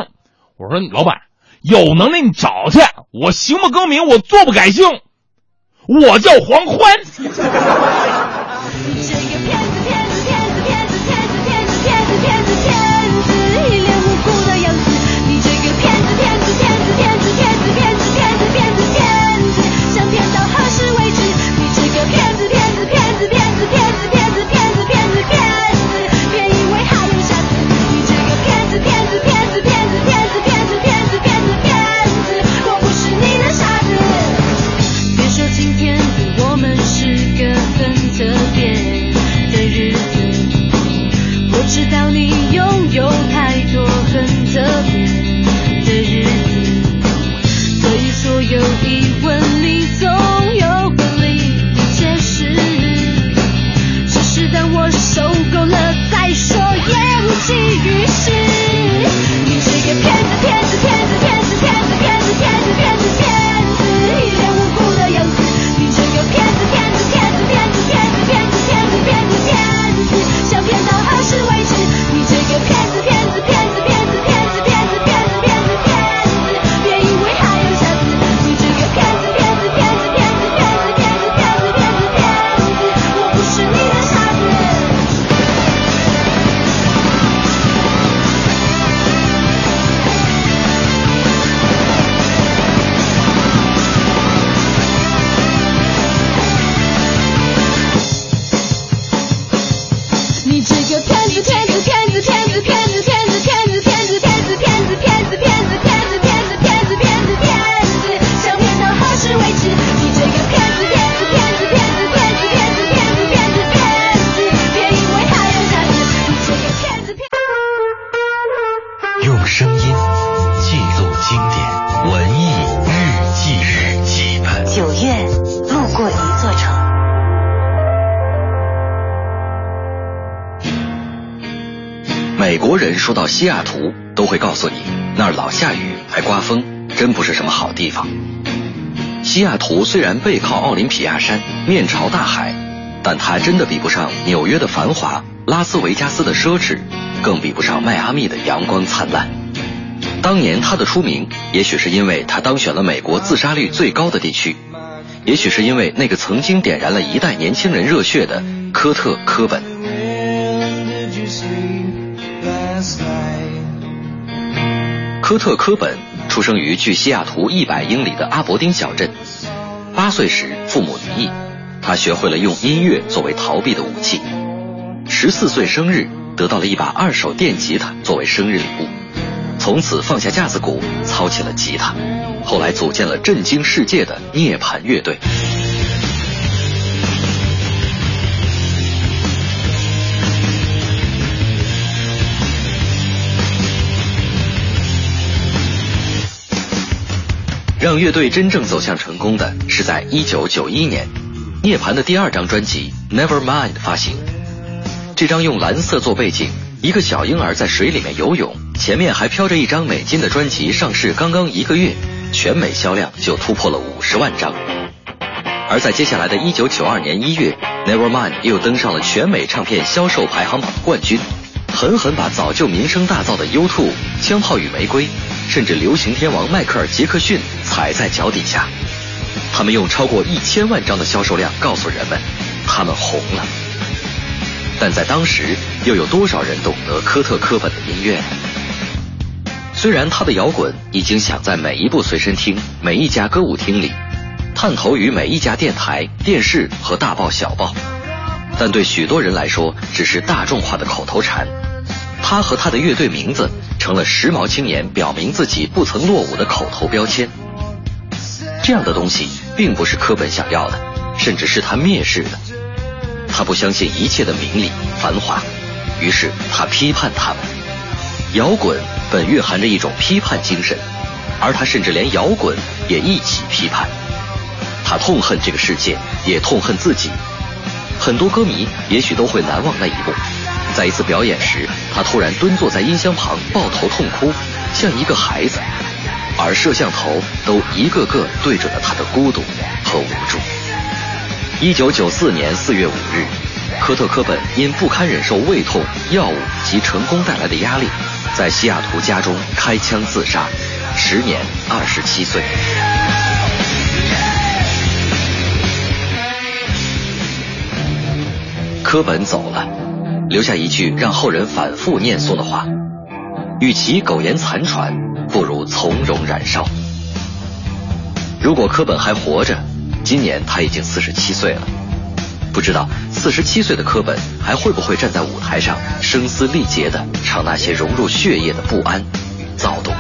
我说老板。有能耐你找去，我行不更名，我坐不改姓，我叫黄欢。说到西雅图，都会告诉你那儿老下雨还刮风，真不是什么好地方。西雅图虽然背靠奥林匹亚山，面朝大海，但它真的比不上纽约的繁华、拉斯维加斯的奢侈，更比不上迈阿密的阳光灿烂。当年它的出名，也许是因为它当选了美国自杀率最高的地区，也许是因为那个曾经点燃了一代年轻人热血的科特·科本。科特·科本出生于距西雅图一百英里的阿伯丁小镇。八岁时，父母离异，他学会了用音乐作为逃避的武器。十四岁生日，得到了一把二手电吉他作为生日礼物，从此放下架子鼓，操起了吉他。后来组建了震惊世界的涅槃乐队。让乐队真正走向成功的是在1991年，涅槃的第二张专辑《Nevermind》发行。这张用蓝色做背景，一个小婴儿在水里面游泳，前面还飘着一张美金的专辑上市刚刚一个月，全美销量就突破了五十万张。而在接下来的1992年1月，《Nevermind》又登上了全美唱片销售排行榜冠军，狠狠把早就名声大噪的 U2、枪炮与玫瑰。甚至流行天王迈克尔·杰克逊踩在脚底下，他们用超过一千万张的销售量告诉人们，他们红了。但在当时，又有多少人懂得科特·科本的音乐？虽然他的摇滚已经响在每一部随身听、每一家歌舞厅里，探头于每一家电台、电视和大报小报，但对许多人来说，只是大众化的口头禅。他和他的乐队名字成了时髦青年表明自己不曾落伍的口头标签。这样的东西并不是科本想要的，甚至是他蔑视的。他不相信一切的名利繁华，于是他批判他们。摇滚本蕴含着一种批判精神，而他甚至连摇滚也一起批判。他痛恨这个世界，也痛恨自己。很多歌迷也许都会难忘那一幕。在一次表演时，他突然蹲坐在音箱旁，抱头痛哭，像一个孩子，而摄像头都一个个对准了他的孤独和无助。一九九四年四月五日，科特·科本因不堪忍受胃痛、药物及成功带来的压力，在西雅图家中开枪自杀，时年二十七岁。科本走了。留下一句让后人反复念诵的话：“与其苟延残喘，不如从容燃烧。”如果科本还活着，今年他已经四十七岁了。不知道四十七岁的科本还会不会站在舞台上声嘶力竭地唱那些融入血液的不安与躁动？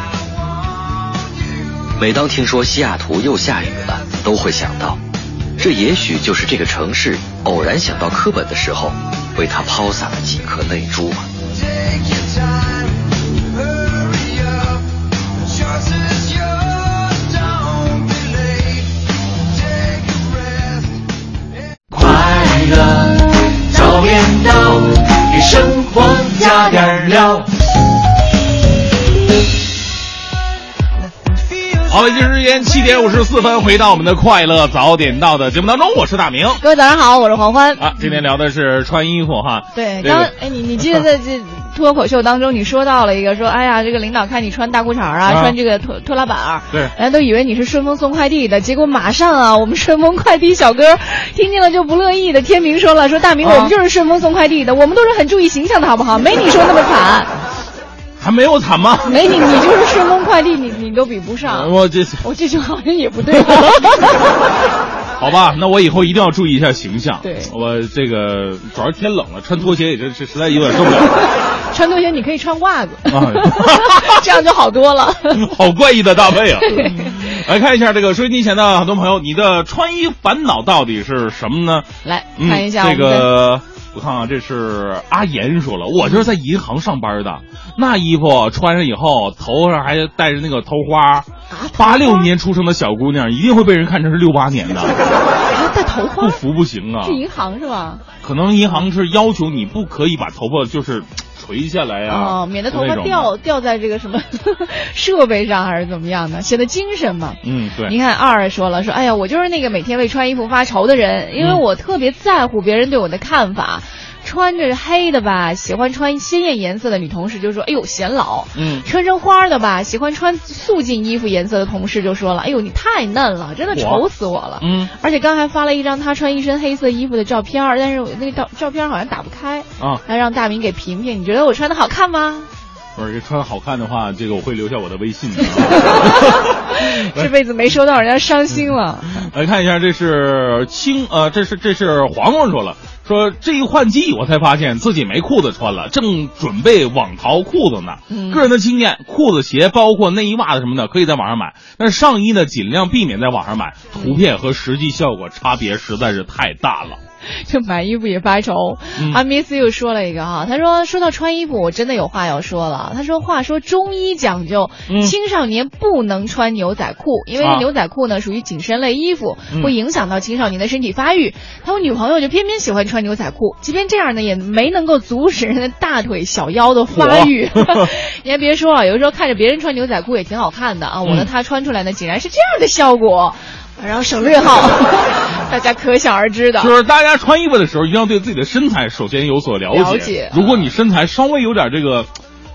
每当听说西雅图又下雨了，都会想到，这也许就是这个城市偶然想到柯本的时候，为他抛洒了几颗泪珠吧。快乐，早点到，给生活加点料。北京时间七点五十四分，回到我们的快乐早点到的节目当中，我是大明。各位早上好，我是黄欢。啊，今天聊的是穿衣服哈。对，这个刚哎，你你记得在这脱口秀当中，你说到了一个说，哎呀，这个领导看你穿大裤衩啊，啊穿这个拖拖拉板儿，对人家都以为你是顺丰送快递的，结果马上啊，我们顺丰快递小哥听见了就不乐意的。天明说了，说大明，啊我们就是顺丰送快递的，我们都是很注意形象的好不好？没你说那么惨，还没有惨吗？没你，你就是顺丰快递，你你都比不上。我这我这句好像也不对。[LAUGHS] 好吧，那我以后一定要注意一下形象。对我这个主要是天冷了，穿拖鞋也是是实在有点受不了。[LAUGHS] 穿拖鞋你可以穿袜子，啊，[LAUGHS] 这样就好多了。好怪异的搭配啊！来看一下这个收音机前的很多朋友，你的穿衣烦恼到底是什么呢？来嗯看一下我这个，我看看，这是阿岩说了，我就是在银行上班的，那衣服穿上以后，头上还戴着那个头花，八六年出生的小姑娘一定会被人看成是六八年的，啊，戴头花不服不行啊。是！银行是吧？可能银行是要求你不可以把头发就是垂下来啊、哦，免得头发。掉掉在这个什么 [LAUGHS] 设备上，还是怎么样的，显得精神嘛。嗯，对。您看二二说了，说哎呀，我就是那个每天为穿衣服发愁的人，因为嗯我特别在乎别人对我的看法。穿着黑的吧，喜欢穿鲜艳颜色的女同事就说：“哎呦，显老。”嗯，穿成花的吧，喜欢穿素净衣服颜色的同事就说了：“哎呦，你太嫩了，真的丑死我了。”嗯而且刚还发了一张他穿一身黑色衣服的照片，但是我那个照照片好像打不开，啊，来让大明给评评，你觉得我穿的好看吗？不是穿好看的话，这个我会留下我的微信的。[LAUGHS] 这辈子没收到，人家伤心了。来看一下，这是青呃，这是这是黄黄说了，说这一换季，我才发现自己没裤子穿了，正准备网淘裤子呢。嗯个人的经验，裤子、鞋，包括内衣、袜子什么的，可以在网上买，但是上衣呢，尽量避免在网上买，图片和实际效果差别实在是太大了。[LAUGHS] 这买衣服也发愁。嗯阿米斯又说了一个哈，他说说到穿衣服，我真的有话要说了。他说话说中医讲究，嗯青少年不能穿牛仔裤，因为啊牛仔裤呢属于紧身类衣服，嗯会影响到青少年的身体发育。他说女朋友就偏偏喜欢穿牛仔裤，即便这样呢，也没能够阻止人的大腿、小腰的发育。[LAUGHS] 你还别说啊，有的时候看着别人穿牛仔裤也挺好看的啊，我的嗯他穿出来呢，竟然是这样的效果。然后省略号，[LAUGHS] 大家可想而知的。就是大家穿衣服的时候，一定要对自己的身材首先有所了解。了解如果你身材稍微有点这个，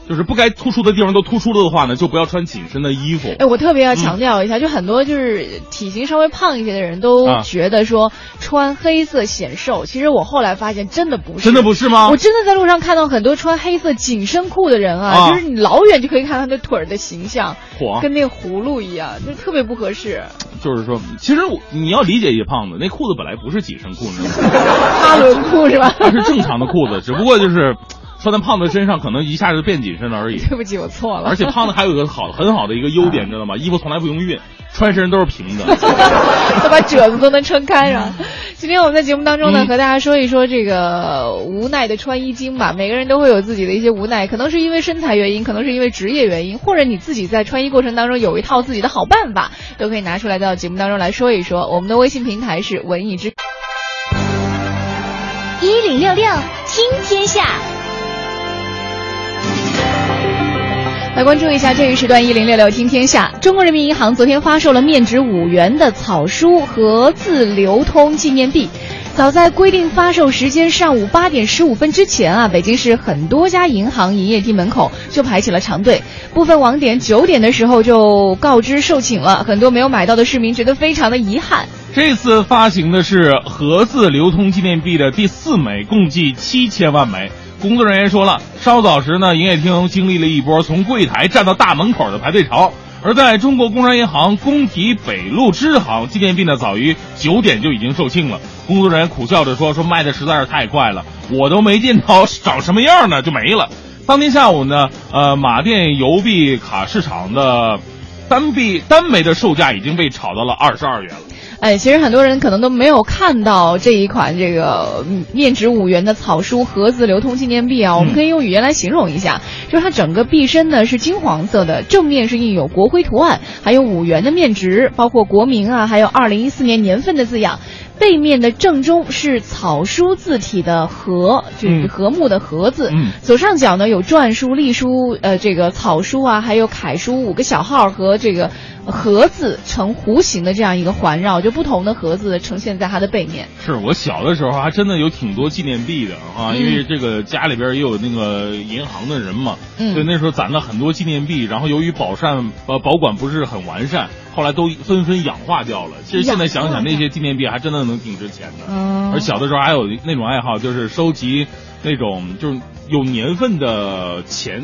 就是不该突出的地方都突出了的话呢，就不要穿紧身的衣服。哎，我特别要强调一下，就很多就是体型稍微胖一些的人都啊觉得说穿黑色显瘦，其实我后来发现真的不是，真的不是吗我真的在路上看到很多穿黑色紧身裤的人啊，啊就是你老远就可以看到他的腿儿的形象，跟那个葫芦一样，就特别不合适。就是说，其实我你要理解一些胖子，那裤子本来不是紧身裤？[LAUGHS] 哈伦裤是吧？它是正常的裤子，只不过就是穿在胖子身上，可能一下子变紧身了而已。[LAUGHS] 对不起，我错了。而且胖子还有一个好很好的一个优点，知道吗？衣服从来不用熨，穿身都是平的。都 [LAUGHS] 把褶子都能撑开是吧？今天我们在节目当中呢，嗯和大家说一说这个无奈的穿衣经吧。每个人都会有自己的一些无奈，可能是因为身材原因，可能是因为职业原因，或者你自己在穿衣过程当中有一套自己的好办法，都可以拿出来到节目当中来说一说。我们的微信平台是文艺之。一零六六听天来关注一下这一时段一零六六听天下。中国人民银行昨天发售了面值五元的草书和字流通纪念币。早在规定发售时间上午八点十五分之前啊，北京市很多家银行营业厅门口就排起了长队，部分网点九点的时候就告知售罄了，很多没有买到的市民觉得非常的遗憾。这次发行的是盒字流通纪念币的第四枚，共计七千万枚。工作人员说了，稍早时呢，营业厅经历了一波从柜台站到大门口的排队潮。而在中国工商银行工体北路支行，纪念币呢早于九点就已经售罄了。工作人员苦笑着说：“说卖的实在是太快了，我都没见到长什么样呢就没了。”当天下午呢，呃，马甸邮币卡市场的单币单枚的售价已经被炒到了二十二元了。哎，其实很多人可能都没有看到这一款这个嗯面值五元的草书盒子流通纪念币啊，我们可以用语言来形容一下，就是它整个币身呢是金黄色的，正面是印有国徽图案，还有五元的面值，包括国名啊，还有二零一四年年份的字样。背面的正中是草书字体的“和”，就是嗯和睦的“和”字。嗯左上角呢有篆书、隶书、呃这个草书啊，还有楷书五个小号和这个“和”字呈弧形的这样一个环绕，就不同的“和”字呈现在它的背面。是我小的时候还真的有挺多纪念币的啊，嗯因为这个家里边也有那个银行的人嘛，嗯所以那时候攒了很多纪念币，然后由于保善呃保管不是很完善，后来都纷纷氧化掉了。其实现在想想，那些纪念币还真的能挺值钱的。嗯而小的时候还有那种爱好，就是收集那种就是有年份的钱。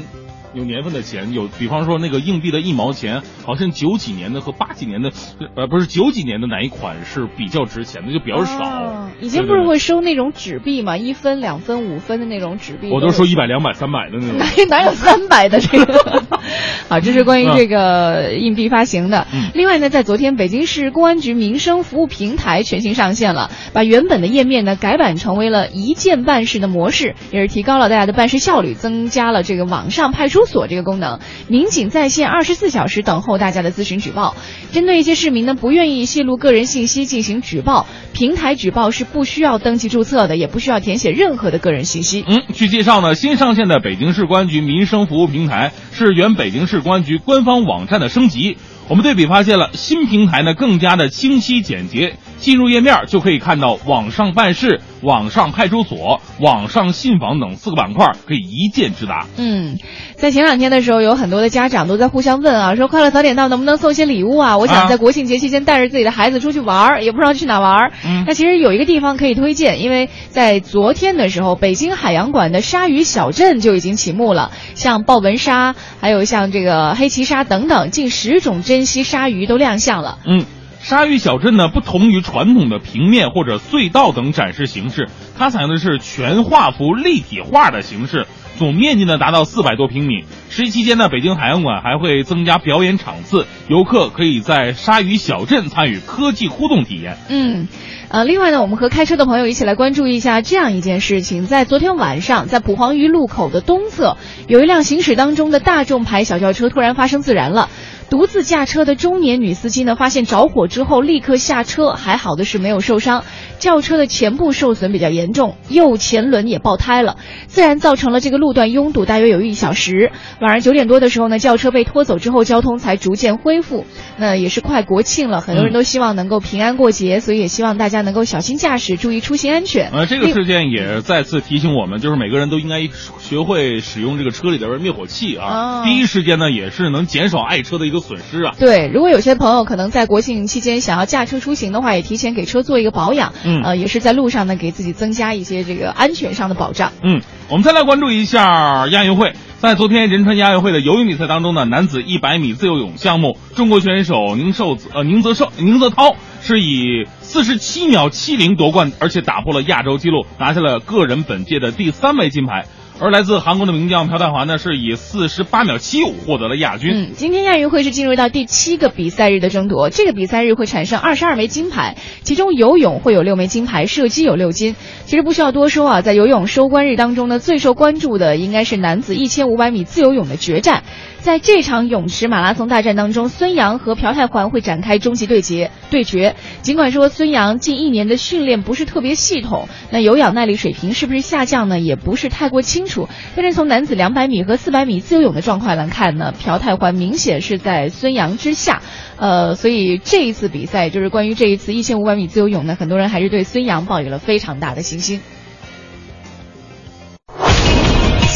有年份的钱，有比方说那个硬币的一毛钱，好像九几年的和八几年的，呃，不是九几年的哪一款是比较值钱的，就比较少。哦以前不是会收那种纸币嘛，一分、两分、五分的那种纸币。我都说一百、两百、三百的那种。哪哪有三百的这个？[LAUGHS] 好，这是关于这个硬币发行的。嗯另外呢，在昨天，北京市公安局民生服务平台全新上线了，把原本的页面呢改版成为了一键办事的模式，也是提高了大家的办事效率，增加了这个网上派出锁这个功能，民警在线二十四小时等候大家的咨询举报。针对一些市民呢不愿意泄露个人信息进行举报，平台举报是不需要登记注册的，也不需要填写任何的个人信息。嗯，据介绍呢，新上线的北京市公安局民生服务平台是原北京市公安局官方网站的升级。我们对比发现了新平台呢更加的清晰简洁，进入页面就可以看到网上办事、网上派出所、网上信访等四个板块，可以一键直达。嗯，在前两天的时候，有很多的家长都在互相问啊，说快乐早点到能不能送些礼物啊？我想在国庆节期间带着自己的孩子出去玩儿，也不知道去哪玩儿。嗯那其实有一个地方可以推荐，因为在昨天的时候，北京海洋馆的鲨鱼小镇就已经启幕了，像豹纹鲨，还有像这个黑鳍鲨等等，近十种珍稀鲨鱼都亮相了。嗯，鲨鱼小镇呢，不同于传统的平面或者隧道等展示形式，它采用的是全画幅立体画的形式，总面积呢达到四百多平米。十一期间呢，北京海洋馆还会增加表演场次，游客可以在鲨鱼小镇参与科技互动体验。嗯，呃，另外呢，我们和开车的朋友一起来关注一下这样一件事情：在昨天晚上，在蒲黄榆路口的东侧，有一辆行驶当中的大众牌小轿车突然发生自燃了。独自驾车的中年女司机呢，发现着火之后立刻下车，还好的是没有受伤。轿车的前部受损比较严重，右前轮也爆胎了，自然造成了这个路段拥堵，大约有一小时。晚上九点多的时候呢，轿车被拖走之后，交通才逐渐恢复。那也是快国庆了，很多人都希望能够平安过节，所以也希望大家能够小心驾驶，注意出行安全。呃，这个事件也再次提醒我们，就是每个人都应该学会使用这个车里的灭火器啊。哦第一时间呢，也是能减少爱车的一个损失啊。对，如果有些朋友可能在国庆期间想要驾车出行的话，也提前给车做一个保养，嗯呃，也是在路上呢给自己增加一些这个安全上的保障。嗯，我们再来关注一下亚运会。在昨天仁川亚运会的游泳比赛当中呢，男子一百米自由泳项目，中国选手宁寿子呃宁泽寿宁泽涛是以四十七秒七零夺冠，而且打破了亚洲纪录，拿下了个人本届的第三枚金牌。而来自韩国的名将朴泰桓呢，是以四十八秒七五获得了亚军。嗯，今天亚运会是进入到第七个比赛日的争夺，这个比赛日会产生二十二枚金牌，其中游泳会有六枚金牌，射击有六金。其实不需要多说啊，在游泳收官日当中呢，最受关注的应该是男子一千五百米自由泳的决战。在这场泳池马拉松大战当中，孙杨和朴泰桓会展开终极对决。对决，尽管说孙杨近一年的训练不是特别系统，那有氧耐力水平是不是下降呢？也不是太过清楚。但是从男子两百米和四百米自由泳的状况来看呢，朴泰桓明显是在孙杨之下。呃，所以这一次比赛，就是关于这一次一千五百米自由泳呢，很多人还是对孙杨抱有了非常大的信心。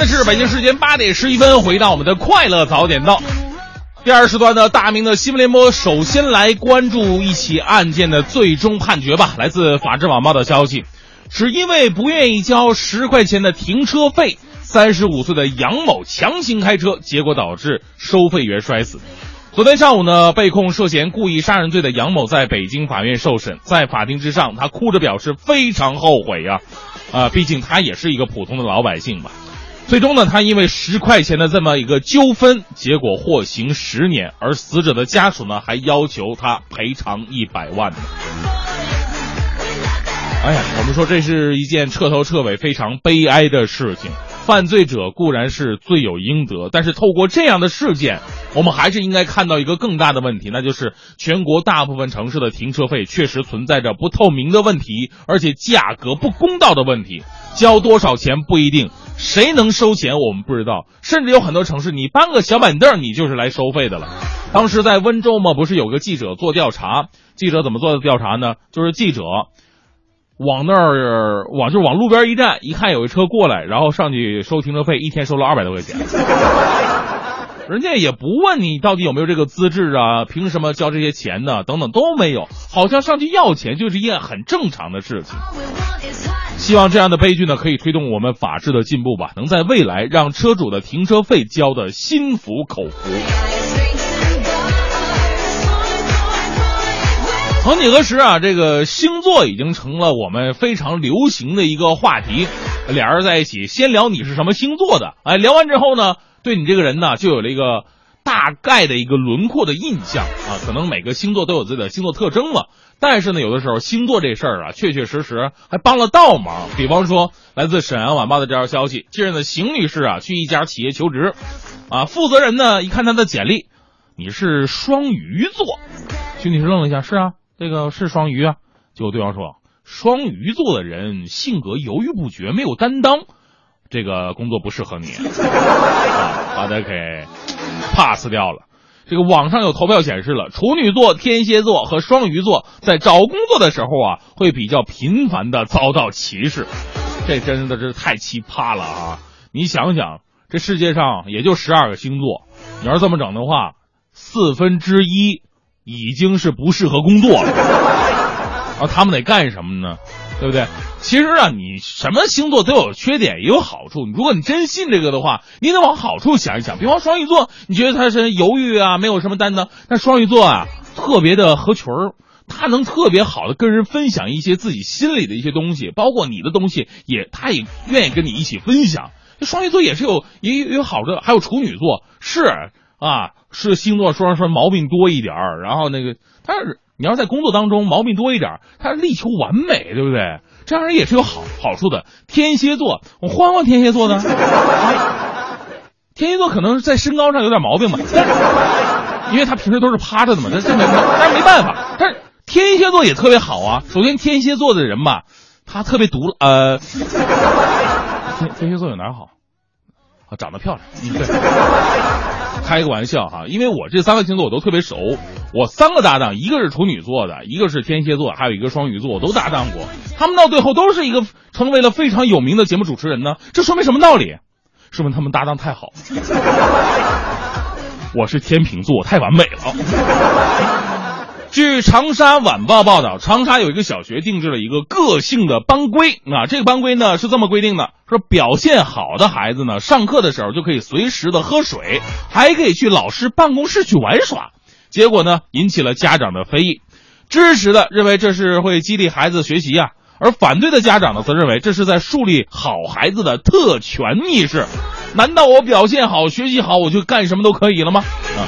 好，现在是北京时间八点十一分，回到我们的快乐早点到。第二时段的大明的新闻联播，首先来关注一起案件的最终判决吧。来自法制晚报的消息，只因为不愿意交十块钱的停车费，三十五岁的杨某强行开车，结果导致收费员摔死。昨天上午呢，被控涉嫌故意杀人罪的杨某在北京法院受审，在法庭之上，他哭着表示非常后悔呀、啊，毕竟他也是一个普通的老百姓吧。最终呢，他因为十块钱的这么一个纠纷，结果获刑十年，而死者的家属呢还要求他赔偿一百万。哎呀，我们说这是一件彻头彻尾非常悲哀的事情。犯罪者固然是罪有应得，但是透过这样的事件，我们还是应该看到一个更大的问题，那就是全国大部分城市的停车费确实存在着不透明的问题，而且价格不公道的问题。交多少钱不一定，谁能收钱我们不知道，甚至有很多城市，你搬个小板凳，你就是来收费的了。当时在温州嘛，不是有个记者做调查，记者怎么做的调查呢？就是记者。往那儿往就往路边一站，一看有一车过来，然后上去收停车费，一天收了二百多块钱。人家也不问你到底有没有这个资质啊，凭什么交这些钱呢？等等都没有，好像上去要钱就是一件很正常的事情。希望这样的悲剧呢，可以推动我们法治的进步吧，能在未来让车主的停车费交的心服口服。曾几何时啊，这个星座已经成了我们非常流行的一个话题。俩人在一起，先聊你是什么星座的，哎，聊完之后呢，对你这个人呢，就有了一个大概的一个轮廓的印象啊。可能每个星座都有自己的星座特征了，但是呢，有的时候星座这事儿啊，确确实实还帮了倒忙。比方说，来自沈阳晚报的这条消息，近日呢，邢女士啊去一家企业求职，啊，负责人呢一看她的简历，你是双鱼座，邢女士愣了一下，是啊。这个是双鱼啊，结果对方说，双鱼座的人性格犹豫不决，没有担当，这个工作不适合你，啊、把他给 pass 掉了。这个网上有投票显示了，处女座、天蝎座和双鱼座在找工作的时候啊，会比较频繁的遭到歧视，这真的是太奇葩了啊！你想想，这世界上也就十二个星座，你要是这么整的话，四分之一。已经是不适合工作了，然后他们得干什么呢？对不对？其实啊，你什么星座都有缺点，也有好处。如果你真信这个的话，你得往好处想一想。比方双鱼座，你觉得他是犹豫啊，没有什么担当，但双鱼座啊，特别的合群儿，他能特别好的跟人分享一些自己心里的一些东西，包括你的东西，也他也愿意跟你一起分享。双鱼座也是有也有有好的，还有处女座是。啊，是星座说说毛病多一点儿，然后那个，但是你要在工作当中毛病多一点，他力求完美，对不对？这样人也是有好好处的。天蝎座，我欢欢天蝎座的，天蝎座可能是在身高上有点毛病吧，因为他平时都是趴着的嘛，这这没，但是没办法。但是天蝎座也特别好啊。首先，天蝎座的人吧，他特别独呃，天天蝎座有哪好？啊，长得漂亮，嗯，[LAUGHS] 对。开个玩笑哈，因为我这三个星座我都特别熟，我三个搭档，一个是处女座的，一个是天蝎座，还有一个双鱼座，我都搭档过。他们到最后都是一个成为了非常有名的节目主持人呢，这说明什么道理？说明他们搭档太好。[LAUGHS] 我是天秤座，太完美了。据长沙晚报报道，长沙有一个小学定制了一个个性的班规啊，这个班规呢是这么规定的：说表现好的孩子呢，上课的时候就可以随时的喝水，还可以去老师办公室去玩耍。结果呢，引起了家长的非议，支持的认为这是会激励孩子学习啊，而反对的家长呢，则认为这是在树立好孩子的特权意识。难道我表现好、学习好，我就干什么都可以了吗？啊！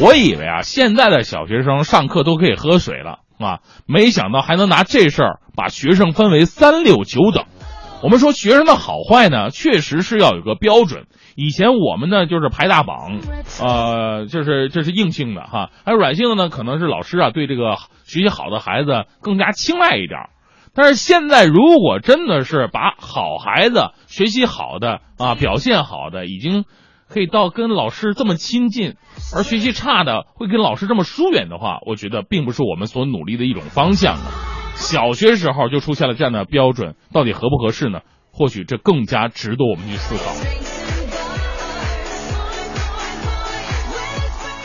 我以为啊，现在的小学生上课都可以喝水了啊，没想到还能拿这事儿把学生分为三六九等。我们说学生的好坏呢，确实是要有个标准。以前我们呢就是排大榜，呃，就是这是硬性的哈，还有软性的呢，可能是老师啊对这个学习好的孩子更加青睐一点。但是现在如果真的是把好孩子、学习好的啊、表现好的已经。可以到跟老师这么亲近，而学习差的会跟老师这么疏远的话，我觉得并不是我们所努力的一种方向啊。小学时候就出现了这样的标准，到底合不合适呢？或许这更加值得我们去思考。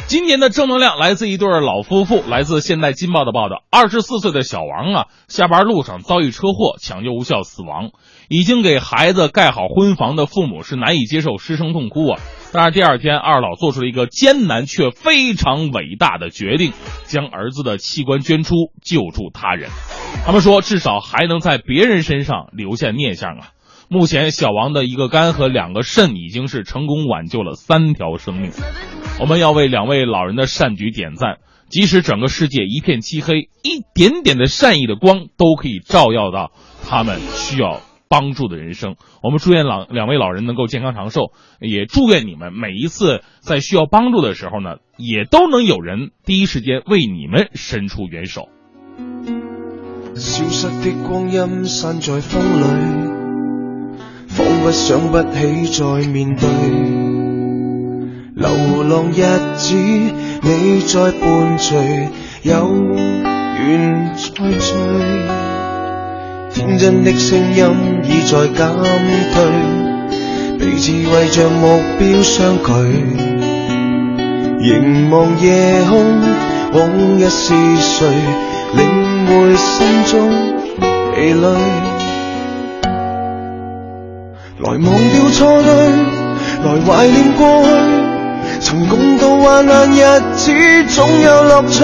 今年的正能量来自一对老夫妇，来自现代《金报》的报道：二十四岁的小王啊，下班路上遭遇车祸，抢救无效死亡。已经给孩子盖好婚房的父母是难以接受失声痛哭啊。但是第二天，二老做出了一个艰难却非常伟大的决定，将儿子的器官捐出，救助他人。他们说，至少还能在别人身上留下念想啊。目前，小王的一个肝和两个肾已经是成功挽救了三条生命。我们要为两位老人的善举点赞。即使整个世界一片漆黑，一点点的善意的光都可以照耀到他们需要帮助的人生。我们祝愿老两位老人能够健康长寿，也祝愿你们每一次在需要帮助的时候呢，也都能有人第一时间为你们伸出援手。消失的光阴散在风里。仿佛想不起再面对，流浪日子你在伴随，有缘再聚。天真的声音已在减退，彼此为着目标相距。凝望夜空，往日是谁领会心中疲累？来忘掉错对，来怀念过去。曾共度患难日子，总有乐趣。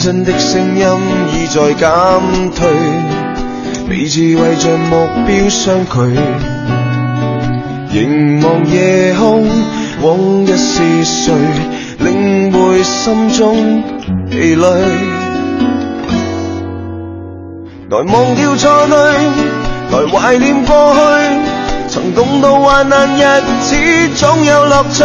真的声音已在减退，彼此为着目标相距。凝望夜空，往日是谁领会心中疲累？来忘掉错对，来怀念过去。曾共度患难日子，总有乐趣。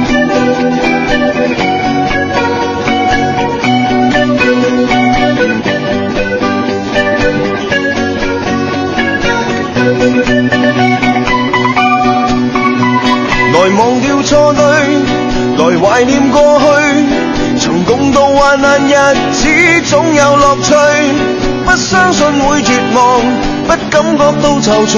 来忘掉错对，来怀念过去。曾共度患难日子，总有乐趣。不相信会绝望，不感觉到踌躇。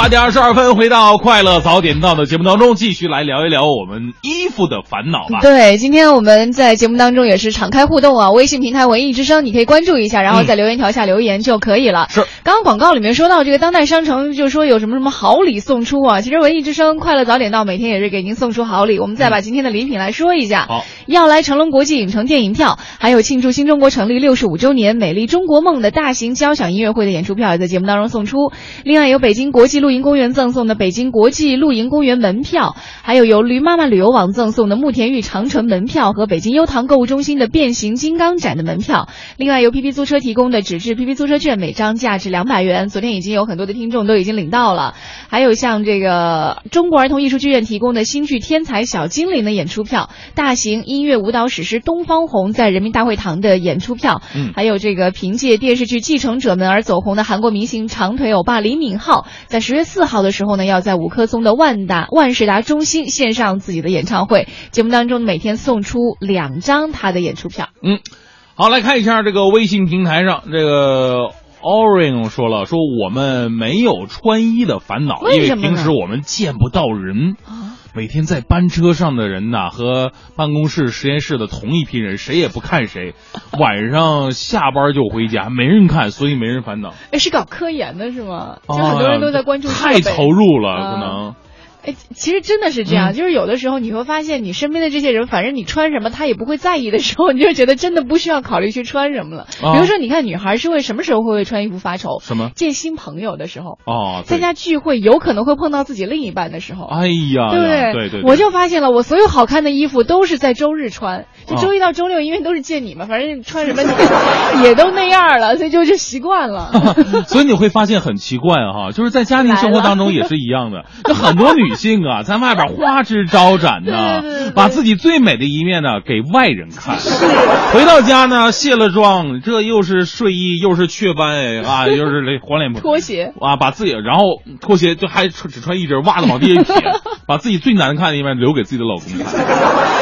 八点二十二分，回到快乐早点到的节目当中，继续来聊一聊我们衣服的烦恼吧。对，今天我们在节目当中也是敞开互动啊，[LAUGHS] 微信平台文艺之声，你可以关注一下，然后在留言条下留言就可以了。是，刚刚广告里面说到这个当代商城，就说有什么什么好礼送出啊。其实文艺之声快乐早点到每天也是给您送出好礼。我们再把今天的礼品来说一下。好，要来成龙国际影城电影票，还有庆祝新中国成立六十五周年美丽中国梦的大型交响音乐会的演出票也在节目当中送出。另外有北京国际露营公园赠送的北京国际露营公园门票，还有由驴妈妈旅游网赠送的慕田峪长城门票和北京优唐购物中心的变形金刚展的门票。另外由 PP 租车提供的纸质 PP 租车券，每张价值两百元。昨天已经有很多的听众都已经领到了。还有像这个中国儿童艺术剧院提供的新剧《天才小精灵》的演出票，大型。音乐舞蹈史诗《东方红》在人民大会堂的演出票，嗯还有这个凭借电视剧《继承者们》而走红的韩国明星长腿欧巴李敏镐，在十月四号的时候呢，要在五棵松的万达万事达中心献上自己的演唱会。节目当中每天送出两张他的演出票。嗯，好，来看一下这个微信平台上，这个 Orin 说了，说我们没有穿衣的烦恼，因为平时我们见不到人。每天在班车上的人呐，和办公室、实验室的同一批人，谁也不看谁。[LAUGHS] 晚上下班就回家，没人看，所以没人烦恼。哎，是搞科研的是吗？就很多人都在关注设太投入了，啊可能。哎，其实真的是这样，嗯就是有的时候你会发现，你身边的这些人，反正你穿什么他也不会在意的时候，你就觉得真的不需要考虑去穿什么了。啊比如说，你看女孩是为什么时候会为穿衣服发愁？什么见新朋友的时候，哦，对参加聚会有可能会碰到自己另一半的时候。哎呀，对不对对对，我就发现了，我所有好看的衣服都是在周日穿，就哦周一到周六，因为都是见你嘛，反正穿什么 [LAUGHS] 也都那样了，所以就就习惯了。[LAUGHS] 所以你会发现很奇怪哈，就是在家庭生活当中也是一样的，就很多女性啊，在外边花枝招展呢，[LAUGHS] 把自己最美的一面呢给外人看，回到家呢卸了妆，这又是睡衣又是雀斑哎啊，[LAUGHS] 又是那黄脸婆。拖鞋。啊，把自己然后拖鞋就还只穿一只袜子往地下一撇，[LAUGHS] 把自己最难看的一面留给自己的老公看。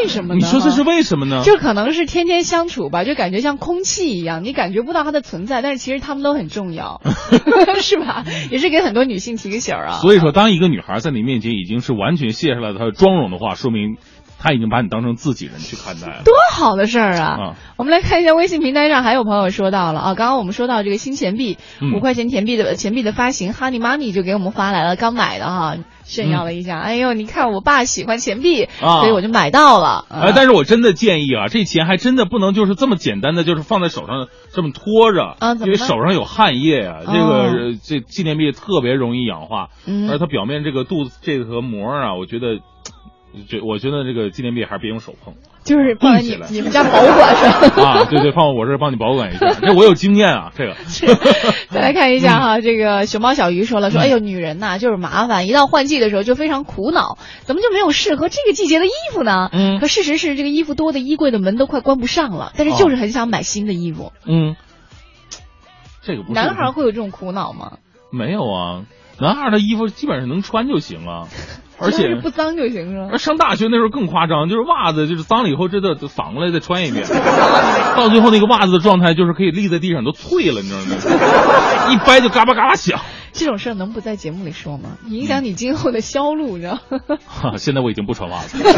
为什么呢？你说这是为什么呢？就可能是天天相处吧，就感觉像空气一样，你感觉不到它的存在，但是其实他们都很重要，[LAUGHS] 是吧？也是给很多女性提个醒儿啊。所以说，当一个女孩在你面前已经是完全卸下了她的妆容的话，说明她已经把你当成自己人去看待了。多好的事儿啊！啊。我们来看一下微信平台上还有朋友说到了啊，刚刚我们说到这个新钱币，嗯。五、块钱钱币的钱币的发行，Honey Money 就给我们发来了，刚买的哈，炫耀了一下，哎呦，你看我爸喜欢钱币，所以我就买到了。但是我真的建议啊，这钱还真的不能就是这么简单的，就是放在手上这么拖着，因为手上有汗液啊，这个、这纪念币特别容易氧化，嗯。而它表面这个肚子这个膜啊，我觉得，觉我觉得这个纪念币还是别用手碰。就是放在你动起来你们家保管上。啊，对对，放我这儿帮你保管一下，[LAUGHS] 这我有经验啊，这个。再来看一下嗯哈，这个熊猫小鱼说了说，哎呦，女人呐就是麻烦，一到换季的时候就非常苦恼，怎么就没有适合这个季节的衣服呢？嗯可事实是这个衣服多的衣柜的门都快关不上了，但是就是很想买新的衣服。嗯，这个不是男孩会有这种苦恼吗？没有啊，男孩的衣服基本上能穿就行了，[LAUGHS] 而且不脏就行是吧？上大学那时候更夸张，就是袜子就是脏了以后，这都反过来再穿一遍，[LAUGHS] 到最后那个袜子的状态就是可以立在地上都脆了，你知道吗？一掰就嘎巴嘎巴响。[LAUGHS] 这种事儿能不在节目里说吗？影响你今后的销路，你知道？[LAUGHS] 哈，现在我已经不穿袜子了。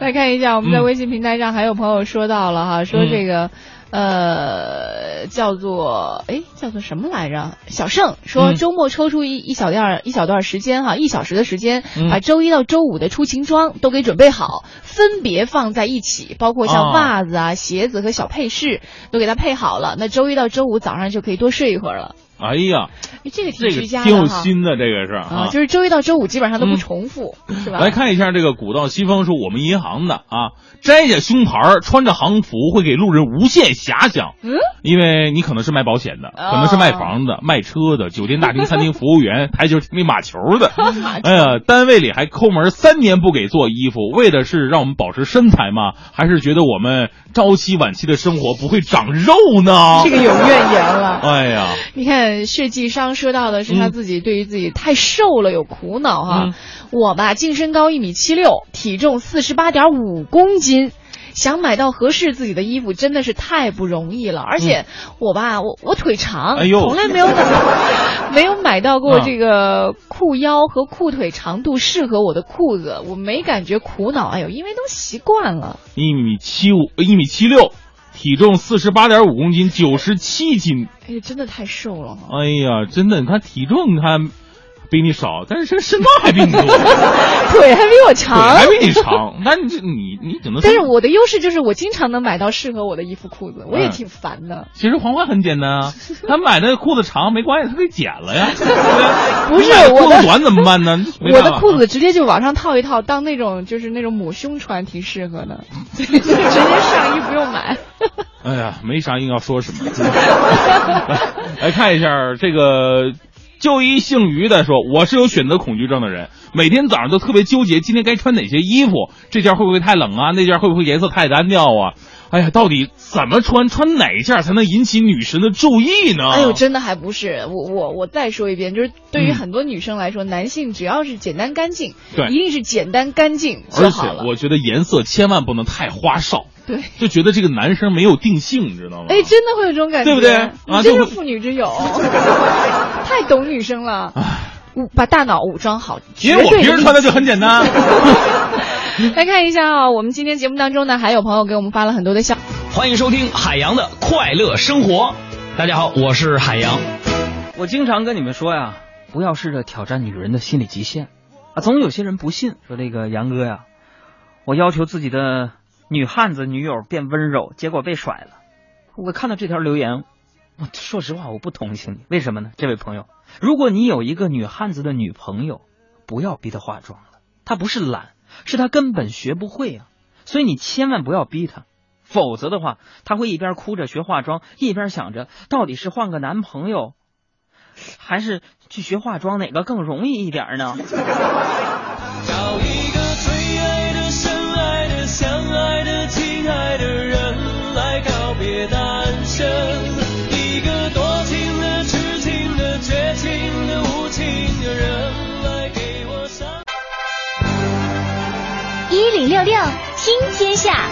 再看一下，我们在嗯微信平台上还有朋友说到了哈，说这个。呃，叫做哎，叫做什么来着？小盛说嗯周末抽出一一小段一小段时间哈，一小时的时间，嗯把周一到周五的出勤装都给准备好，分别放在一起，包括像哦袜子啊、鞋子和小配饰都给它配好了。那周一到周五早上就可以多睡一会儿了。哎呀，哎这个挺这个居家的挺有心的，这个是啊，就是周一到周五基本上都不重复，是吧？来看一下这个古道西风是我们银行的啊，摘下胸牌，穿着行服会给路人无限遐想。嗯，因为你可能是卖保险的，哦可能是卖房的、卖车的、酒店、大厅、[LAUGHS] 餐厅服务员、台球厅里马球的。[LAUGHS] 哎呀，单位里还抠门，三年不给做衣服，为的是让我们保持身材吗？还是觉得我们朝夕晚期的生活不会长肉呢？这个有怨言了。哎呀，你看血迹商说到的是他自己对于自己太瘦了有苦恼哈。嗯。我吧净身高一米七六，体重四十八点五公斤。想买到合适自己的衣服真的是太不容易了，而且我吧，我我腿长，嗯哎呦。从来没有 [LAUGHS] 没有买到过啊这个裤腰和裤腿长度适合我的裤子，我没感觉苦恼，哎呦，因为都习惯了。一米七五，一米七六，体重四十八点五公斤，九十七斤。哎呀，真的太瘦了。哎呀，真的，你看体重，你看比你少，但是身身高还比你多，[LAUGHS] 腿还比我长，腿还比你长，那你这你你只能 [LAUGHS] 但是我的优势就是我经常能买到适合我的衣服裤子，我也嗯挺烦的。其实黄花很简单啊，[LAUGHS] 他买的裤子长没关系，他可以剪了呀。不是我的裤子短怎么办呢？我的裤子直接就往上套一套，当那种就是那种抹胸穿，挺适合的，直接上衣不用买。哎呀，没啥硬要说什么。来看一下这个。就一姓于的说：“我是有选择恐惧症的人，每天早上都特别纠结，今天该穿哪些衣服，这件会不会太冷啊？那件会不会颜色太单调啊？哎呀，到底怎么穿，穿哪一件才能引起女神的注意呢？哎呦，真的还不是我我我再说一遍，就是对于嗯很多女生来说，男性只要是简单干净，对一定是简单干净就而且。我觉得颜色千万不能太花哨，对，就觉得这个男生没有定性，你知道吗？哎，真的会有这种感觉，对不对啊真是妇女之友，[LAUGHS] 太懂女生了。武把大脑武装好，因为我平时穿的就很简单。[LAUGHS] 来看一下啊，我们今天节目当中呢，还有朋友给我们发了很多的笑。欢迎收听海洋的快乐生活。大家好，我是海洋。我经常跟你们说呀，不要试着挑战女人的心理极限啊。总有些人不信，说这个杨哥呀，我要求自己的女汉子女友变温柔，结果被甩了。我看到这条留言，我说实话我不同情你，为什么呢？这位朋友，如果你有一个女汉子的女朋友，不要逼她化妆了，她不是懒，是她根本学不会啊。所以你千万不要逼她。否则的话，她会一边哭着学化妆，一边想着到底是换个男朋友，还是去学化妆，哪个更容易一点呢？[LAUGHS] 相爱的、亲爱的人来告别单身，一个多情的、痴情的、绝情的、无情的人来给我伤。一零六六听天下，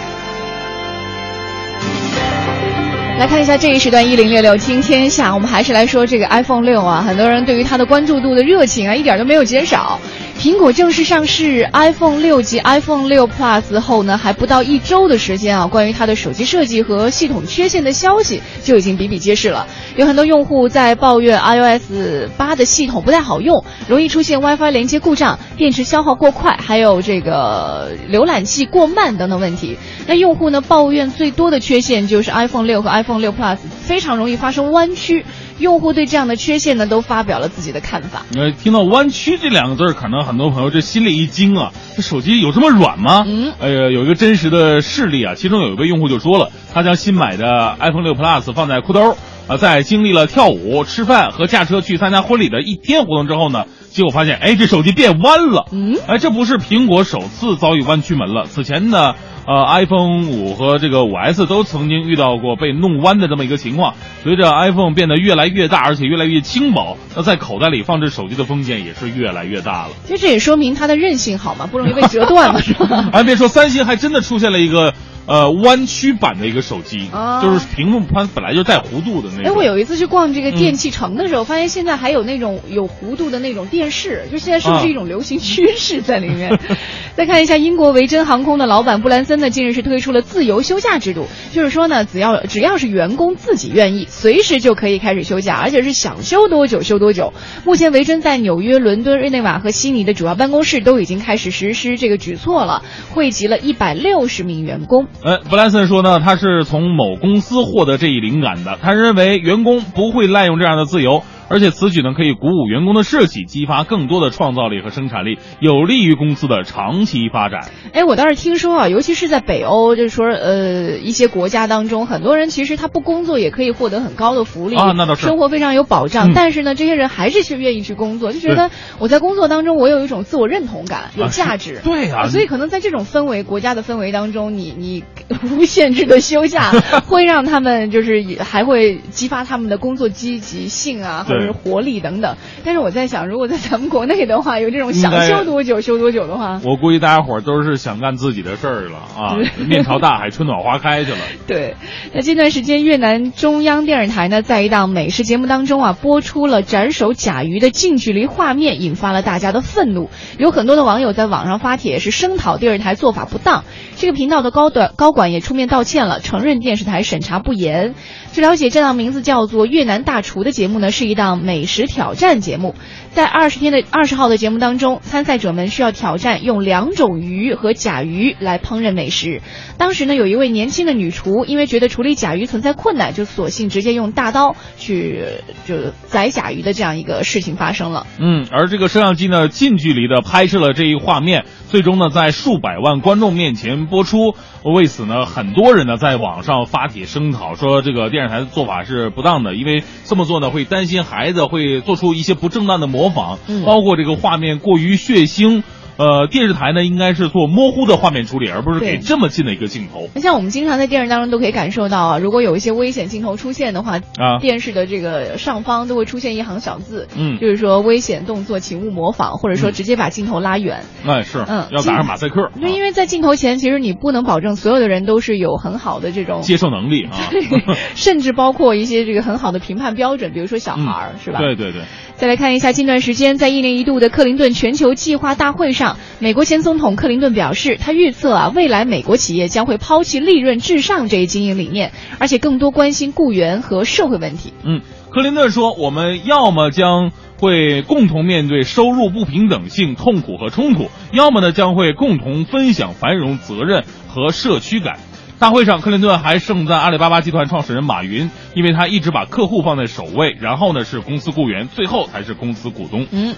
来看一下这一时段一零六六听天下，我们还是来说这个 iPhone 六啊，很多人对于它的关注度的热情啊，一点都没有减少。苹果正式上市 iPhone 六及 iPhone 六 Plus 后呢，还不到一周的时间啊，关于它的手机设计和系统缺陷的消息就已经比比皆是了。有很多用户在抱怨 iOS 八的系统不太好用，容易出现 WiFi 连接故障、电池消耗过快，还有这个浏览器过慢等等问题。那用户呢抱怨最多的缺陷就是 iPhone 六和 iPhone 六 Plus 非常容易发生弯曲。用户对这样的缺陷呢都发表了自己的看法。呃，听到“弯曲”这两个字儿，可能很多朋友这心里一惊啊，这手机有这么软吗？嗯，呃，有一个真实的事例啊，其中有一位用户就说了，他将新买的 iPhone 六 Plus 放在裤兜，啊，在经历了跳舞、吃饭和驾车去参加婚礼的一天活动之后呢，结果发现，哎，这手机变弯了。嗯，哎，这不是苹果首次遭遇弯曲门了，此前呢。呃，iPhone 五和这个五 S 都曾经遇到过被弄弯的这么一个情况。随着 iPhone 变得越来越大，而且越来越轻薄，那在口袋里放置手机的风险也是越来越大了。其实这也说明它的韧性好嘛，不容易被折断嘛，[LAUGHS] 是吧？还别说，三星还真的出现了一个呃弯曲版的一个手机，啊就是屏幕它本来就带弧度的那种哎，我有一次去逛这个电器城的时候，发现现在还有那种有弧度的那种电视，就现在是不是一种流行趋势在里面？[LAUGHS] 再看一下英国维珍航空的老板布兰森呢，近日是推出了自由休假制度，就是说呢，只要只要是员工自己愿意，随时就可以开始休假，而且是想休多久休多久。目前维珍在纽约、伦敦、日内瓦和悉尼的主要办公室都已经开始实施这个举措了，汇集了一百六十名员工。呃，布莱森说呢，他是从某公司获得这一灵感的。他认为员工不会滥用这样的自由，而且此举呢可以鼓舞员工的士气，激发更多的创造力和生产力，有利于公司的长期发展。哎，我倒是听说啊，尤其是在北欧，就是说呃一些国家当中，很多人其实他不工作也可以获得很高的福利啊那倒是生活非常有保障。嗯但是呢，这些人还是去愿意去工作，就觉得我在工作当中我有一种自我认同感，有价值。对啊所以可能在这种氛围、国家的氛围当中，你你无限制的休假，[LAUGHS] 会让他们就是也还会激发他们的工作积极性啊，是活力等等。但是我在想，如果在咱们国内的话，有这种想休多久休多久的话，我估计大家伙儿都是想干自己的事儿了啊，[LAUGHS] 面朝大海，春暖花开去了。[LAUGHS] 对，那这段时间，越南中央电视台呢，在一档美食节目当中啊，播出了斩首甲鱼的近距离画面，引发了大家的愤怒。有很多的网友在网上发帖，是声讨电视台做法不当。这个频道的高短高管也出面道歉了，承认电视台审查不严。据了解，这档名字叫做《越南大厨》的节目呢，是一档美食挑战节目。在二十天的二十号的节目当中，参赛者们需要挑战用两种鱼和甲鱼来烹饪美食。当时呢，有一位年轻的女厨，因为觉得处理甲鱼存在困难，就索性直接用大刀去就宰甲鱼的这样一个事情发生了。嗯，而这个摄像机呢，近距离的拍摄了这一画面，最终呢，在数百万观众面前播出。为此呢，很多人呢在网上发帖声讨，说这个电视台的做法是不当的，因为这么做呢会担心孩孩子会做出一些不正当的模仿，嗯包括这个画面过于血腥。呃，电视台呢应该是做模糊的画面处理，而不是给这么近的一个镜头。那像我们经常在电视当中都可以感受到啊，如果有一些危险镜头出现的话，啊电视的这个上方都会出现一行小字，嗯就是说危险动作请勿模仿，或者说直接把镜头拉远。哎，是，嗯要打上马赛克，对，因为在镜头前，其实你不能保证所有的人都是有很好的这种接受能力啊。[LAUGHS] 甚至包括一些这个很好的评判标准，比如说小孩儿、是吧？对对对。再来看一下近段时间在一年一度的克林顿全球计划大会上，美国前总统克林顿表示，他预测啊，未来美国企业将会抛弃利润至上这一经营理念，而且更多关心雇员和社会问题。嗯，克林顿说，我们要么将会共同面对收入不平等性、痛苦和冲突，要么呢将会共同分享繁荣、责任和社区感。大会上，克林顿还盛赞阿里巴巴集团创始人马云，因为他一直把客户放在首位，然后呢是公司雇员，最后才是公司股东。嗯，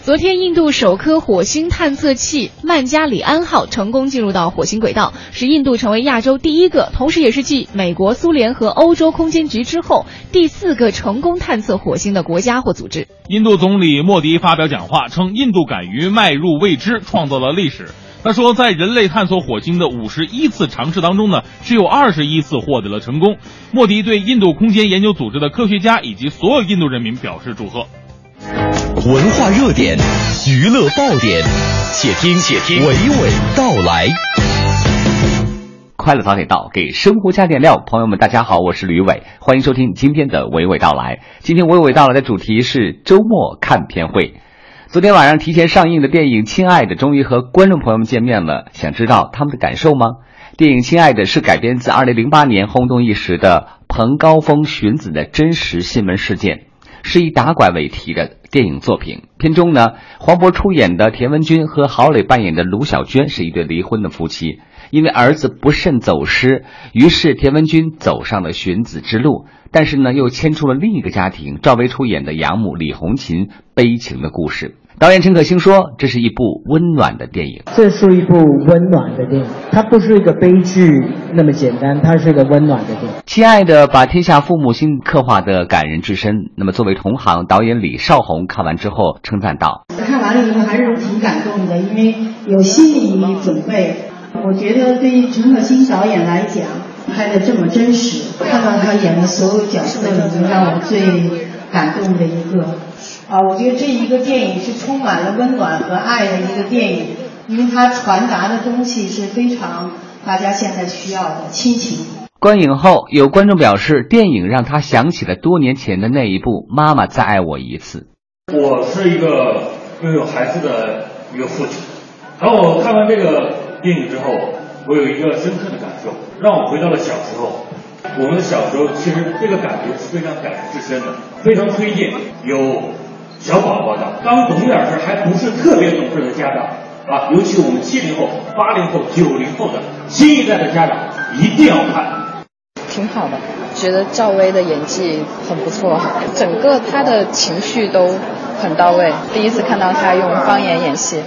昨天印度首颗火星探测器曼加里安号成功进入到火星轨道，使印度成为亚洲第一个，同时也是继美国、苏联和欧洲空间局之后第四个成功探测火星的国家或组织。印度总理莫迪发表讲话称，印度敢于迈入未知，创造了历史。他说，在人类探索火星的五十一次尝试当中呢，只有二十一次获得了成功。莫迪对印度空间研究组织的科学家以及所有印度人民表示祝贺。文化热点，娱乐爆点，且听且听娓娓道来。快乐早点到，给生活加点料。朋友们，大家好，我是吕伟，欢迎收听今天的娓娓道来。今天娓娓道来的主题是周末看片会。昨天晚上提前上映的电影《亲爱的》终于和观众朋友们见面了，想知道他们的感受吗？电影《亲爱的》是改编自2008年轰动一时的彭高峰寻子的真实新闻事件，是以打拐为题的电影作品。片中呢，黄渤出演的田文军和郝蕾扮演的卢小娟是一对离婚的夫妻。因为儿子不慎走失，于是田文军走上了寻子之路，但是呢，又牵出了另一个家庭赵薇出演的养母李红琴悲情的故事。导演陈可辛说，这是一部温暖的电影。这是一部温暖的电影，它不是一个悲剧那么简单，它是一个温暖的电影。亲爱的，把天下父母心刻画的感人至深。那么，作为同行，导演李少红看完之后称赞道：“看完了以后还是挺感动的，因为有心理准备。”我觉得对于陈可辛导演来讲，拍的这么真实，看到他演的所有角色里面，让我最感动的一个。啊，我觉得这一个电影是充满了温暖和爱的一个电影，因为它传达的东西是非常大家现在需要的亲情。观影后，有观众表示，电影让他想起了多年前的那一部《妈妈再爱我一次》。我是一个拥有孩子的一个父亲，然后我看完这个。电影之后，我有一个深刻的感受，让我回到了小时候。我们小时候，其实这个感觉是非常感人至深的，非常推荐有小宝宝的，刚懂点事还不是特别懂事的家长啊，尤其我们七零后、八零后、九零后的新一代的家长一定要看。挺好的，觉得赵薇的演技很不错，整个她的情绪都很到位。第一次看到她用方言演戏。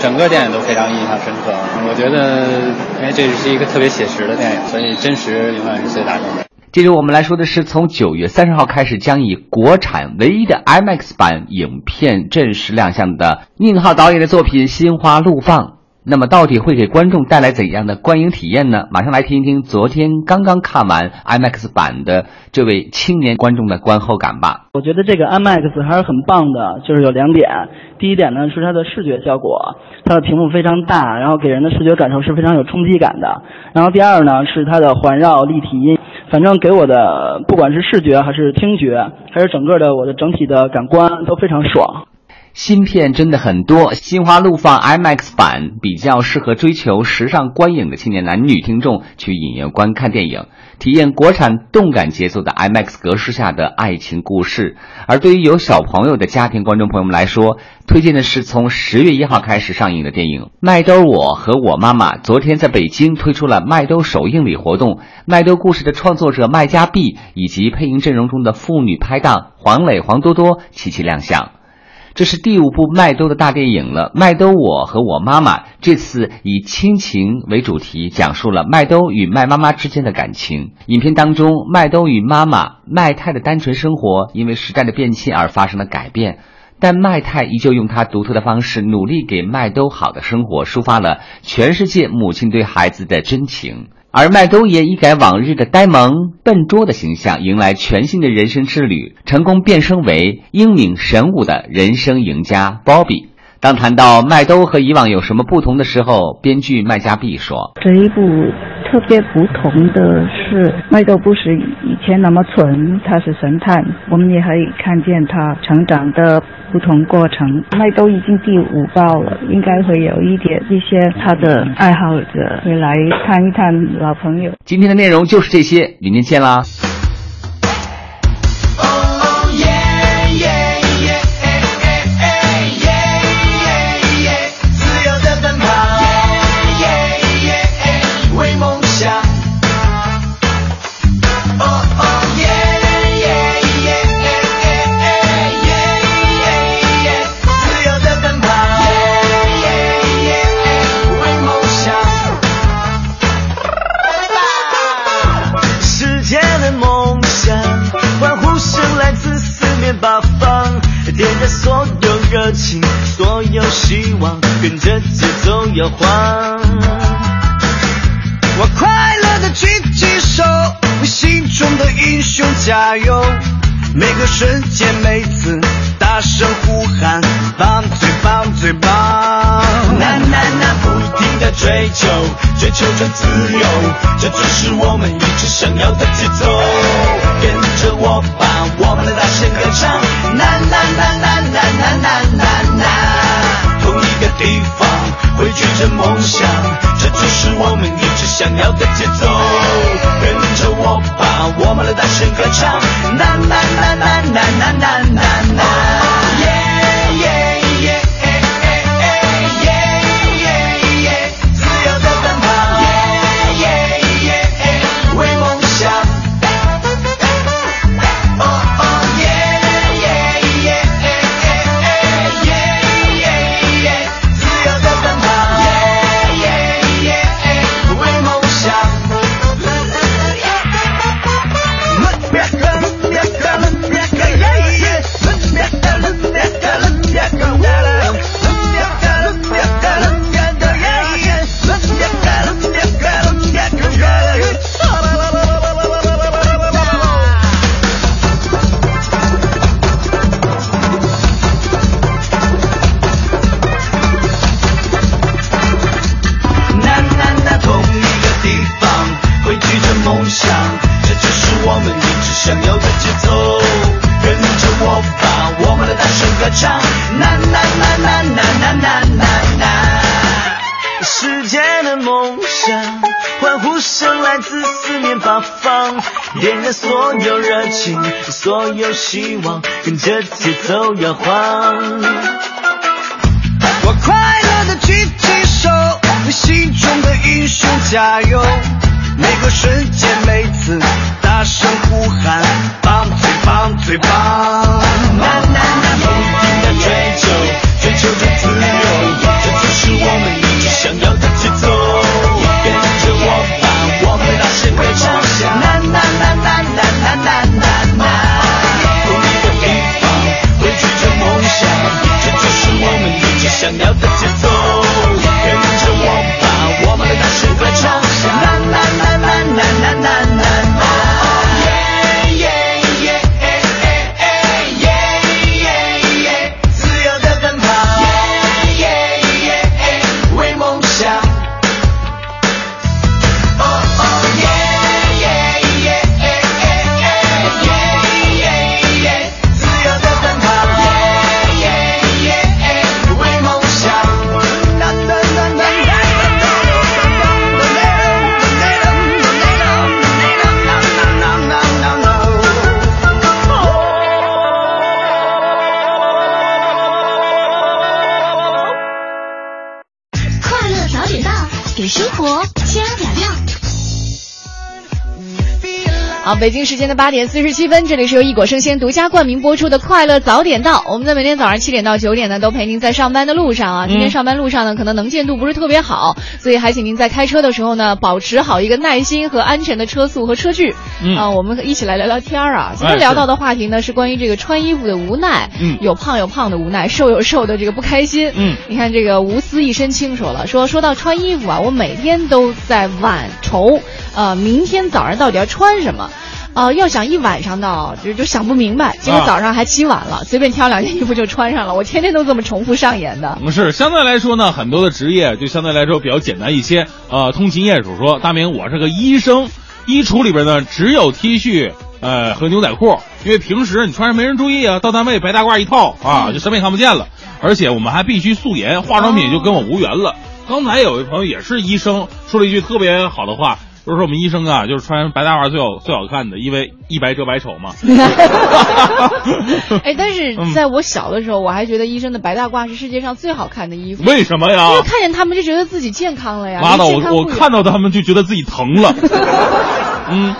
整个电影都非常印象深刻，我觉得，因为这是一个特别写实的电影，所以真实永远是最打动的。接着我们来说的是，从九月三十号开始，将以国产唯一的 IMAX 版影片正式亮相的宁浩导演的作品《心花怒放》。那么，到底会给观众带来怎样的观影体验呢？马上来听一听昨天刚刚看完 IMAX 版的这位青年观众的观后感吧。我觉得这个 IMAX 还是很棒的，就是有两点。第一点呢是它的视觉效果，它的屏幕非常大，然后给人的视觉感受是非常有冲击感的。然后第二呢是它的环绕立体音，反正给我的不管是视觉还是听觉，还是整个的我的整体的感官都非常爽。新片真的很多，《心花怒放》IMAX 版比较适合追求时尚观影的青年男女听众去影院观看电影，体验国产动感节奏的 IMAX 格式下的爱情故事。而对于有小朋友的家庭观众朋友们来说，推荐的是从十月一号开始上映的电影《麦兜我和我妈妈》。昨天在北京推出了麦兜首映礼活动，麦兜故事的创作者麦家碧以及配音阵容中的妇女拍档黄磊、黄多多齐齐亮相。这是第五部麦兜的大电影了。麦兜我和我妈妈这次以亲情为主题，讲述了麦兜与麦妈妈之间的感情。影片当中，麦兜与妈妈麦太的单纯生活，因为时代的变迁而发生了改变。但麦太依旧用她独特的方式，努力给麦兜好的生活，抒发了全世界母亲对孩子的真情。而麦兜也一改往日的呆萌笨拙的形象，迎来全新的人生之旅，成功变身为英明神武的人生赢家鲍比。当谈到麦兜和以往有什么不同的时候，编剧麦家碧说这一部特别不同的是，麦兜不是以前那么蠢，他是神探，我们也可以看见他成长的不同过程。麦兜已经第五报了，应该会有一点一些他的爱好者会来探一探老朋友。今天的内容就是这些，明天见啦。热情，所有希望，跟着节奏摇晃。我快乐的举起手，为心中的英雄加油！每个瞬间，每次大声呼喊，棒最棒最棒！呐呐呐，不停的追求，追求着自由，这就是我们一直想要的节奏。跟着我吧，我们的大声歌唱，呐呐呐呐呐呐呐，同一个地方汇聚着梦想，这就是我们一直想要的节奏。跟着我吧，我们来大声歌唱，呐呐呐呐呐呐呐呐呐，点燃所有热情，所有希望，跟着节奏摇晃。我快乐的举起手，为心中的英雄加油！每个瞬间，每次大声呼喊，棒最棒最棒！呐呐呐，北京时间的八点四十七分，这里是由一果生鲜独家冠名播出的《快乐早点到》。我们在每天早上七点到九点呢，都陪您在上班的路上啊。今天上班路上呢，可能能见度不是特别好，所以还请您在开车的时候呢，保持好一个耐心和安全的车速和车距。嗯啊，我们一起来聊聊天儿啊。今天聊到的话题呢，是关于这个穿衣服的无奈。嗯有胖有胖的无奈，瘦有瘦的这个不开心。嗯，你看这个无私一身轻说了，说说到穿衣服啊，我每天都在晚愁，呃，明天早上到底要穿什么？呃，要想一晚上的，就就想不明白，结果啊早上还起晚了，随便挑两件衣服就穿上了。我天天都这么重复上演的。嗯是相对来说呢，很多的职业就相对来说比较简单一些。呃，通勤业主说，大明我是个医生，衣橱里边呢只有 T 恤。呃，和牛仔裤，因为平时你穿上没人注意啊，到单位白大褂一套啊，就什么也看不见了。而且我们还必须素颜，化妆品就跟我无缘了。刚才有一朋友也是医生，说了一句特别好的话，就是说我们医生啊，就是穿白大褂最好最好看的，因为一白遮百丑嘛。[LAUGHS] [LAUGHS] 哎，但是嗯在我小的时候，我还觉得医生的白大褂是世界上最好看的衣服。为什么呀因为看见他们就觉得自己健康了呀。拉倒，离健康不远我我看到他们就觉得自己疼了。[LAUGHS] 嗯，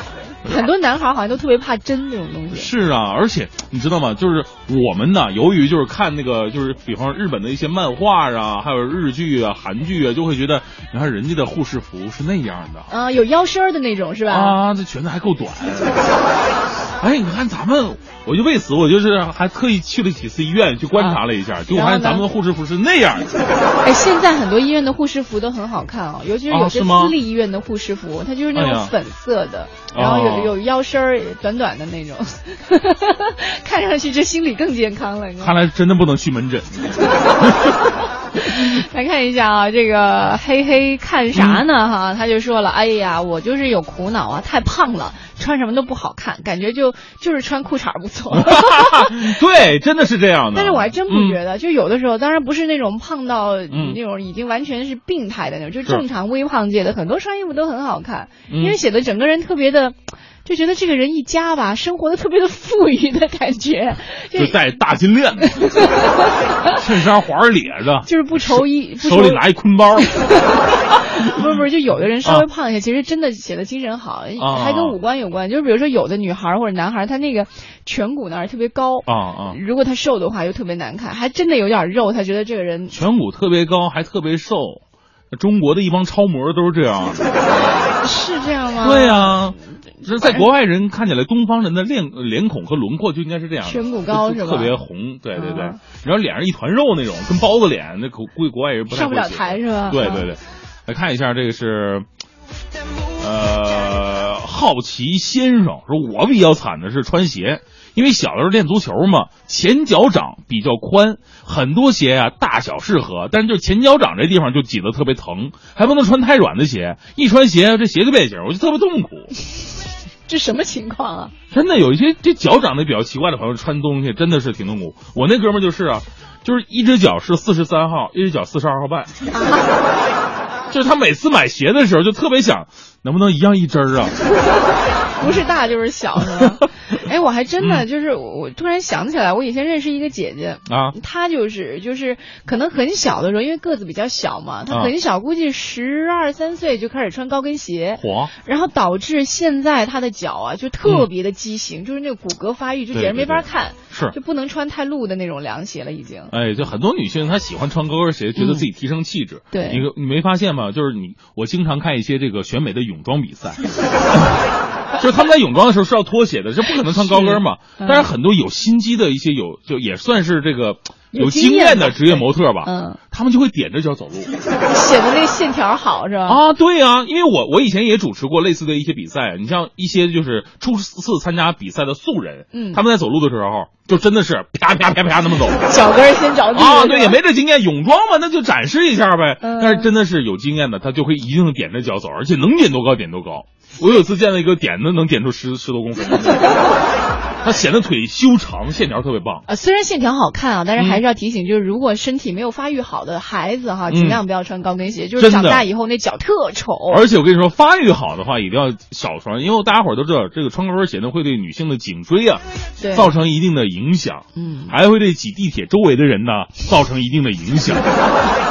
[LAUGHS] 很多男孩好像都特别怕针这种东西。是啊，而且你知道吗？就是我们呢，由于就是看那个，就是比方日本的一些漫画啊，还有日剧啊、韩剧啊，就会觉得，你看人家的护士服是那样的啊、有腰身儿的那种是吧？啊，这裙子还够短。[LAUGHS] 哎，你看咱们，我就为此我就是还特意去了几次医院去观察了一下，就我发现咱们的护士服是那样的。哎，现在很多医院的护士服都很好看哦，尤其是有些私立医院的护士服，它就是那种粉色的，然后有、哦有腰身儿短短的那种，[LAUGHS] 看上去这心理更健康了。看来真的不能去门诊。[LAUGHS] [LAUGHS] 来看一下啊，这个黑黑看啥嗯呢？哈，他就说了，哎呀，我就是有苦恼啊，太胖了，穿什么都不好看，感觉就就是穿裤衩不错。[LAUGHS] [LAUGHS] 对，真的是这样的。但是我还真不觉得，就有的时候，当然不是那种胖到嗯那种已经完全是病态的那种，就正常微胖界的，很多穿衣服都很好看，嗯因为显得整个人特别的，就觉得这个人一家吧，生活的特别的富裕的感觉，[LAUGHS] 就戴大金链子，衬衫环儿咧着，就是不愁衣，手里拿一坤包。[LAUGHS] 不是不是，就有的人稍微胖一些，其实真的显得精神好，啊还跟五官有关。就是比如说有的女孩儿或者男孩儿，他那个颧骨那儿特别高，啊啊，如果他瘦的话又特别难看，还真的有点肉，他觉得这个人颧骨特别高，还特别瘦。中国的一帮超模都是这样。[LAUGHS] 是这样吗？对呀、这在国外人看起来，东方人的脸脸孔和轮廓就应该是这样的，颧骨高吧？特别红，对对对。啊，然后脸上一团肉那种，跟包子脸，那估估计国外人不太上不了台是吧？啊对对对，来看一下这个是，呃，好奇先生说，我比较惨的是穿鞋，因为小的时候练足球嘛，前脚掌比较宽，很多鞋啊大小适合，但是就前脚掌这地方就挤得特别疼，还不能穿太软的鞋，一穿鞋这鞋就变形，我就特别痛苦。这什么情况啊？真的有一些这脚长得比较奇怪的朋友穿东西真的是挺痛苦。我那哥们儿就是啊，就是一只脚是四十三号，一只脚四十二号半。[LAUGHS] 就是他每次买鞋的时候就特别想，能不能一样一针儿啊？[LAUGHS] 不是大就是小是吧？[LAUGHS] 哎，我还真嗯的就是我突然想起来，我以前认识一个姐姐啊，她就是就是可能很小的时候，因为个子比较小嘛，她啊很小，估计十二三岁就开始穿高跟鞋，嚯！然后导致现在她的脚啊就特别的畸形，就是那个骨骼发育，就简直没法看，是就不能穿太露的那种凉鞋了，已经。哎，就很多女性她喜欢穿高跟鞋，觉得自己提升气质。对你你没发现吗？就是你，我经常看一些这个选美的泳装比赛，[LAUGHS] 就是他们在泳装的时候是要脱鞋的，这不可能穿高跟嘛。但是很多有心机的一些有就也算是这个有有经验的职业模特吧，嗯，他们就会踮着脚走路。显得那线条好是吧？啊，对呀、因为我我以前也主持过类似的一些比赛，你像一些就是初次参加比赛的素人，嗯他们在走路的时候就真的是啪啪啪啪那么走，脚跟先着地啊，对，也没这经验，泳装嘛，那就展示一下呗。嗯但是真的是有经验的，他就会一定点着脚走，而且能点多高点多高。我有次见到一个点的能点出十十多公分 [LAUGHS] 的，他显得腿修长，线条特别棒。啊，虽然线条好看啊，但是还嗯是要提醒，就是如果身体没有发育好的孩子哈，嗯尽量不要穿高跟鞋，就是长大以后那脚特丑。而且我跟你说，发育好的话一定要少穿，因为大家伙儿都知道，这个穿高跟鞋呢会对女性的颈椎啊对造成一定的影响，嗯，还会对挤地铁周围的人呢造成一定的影响。[LAUGHS]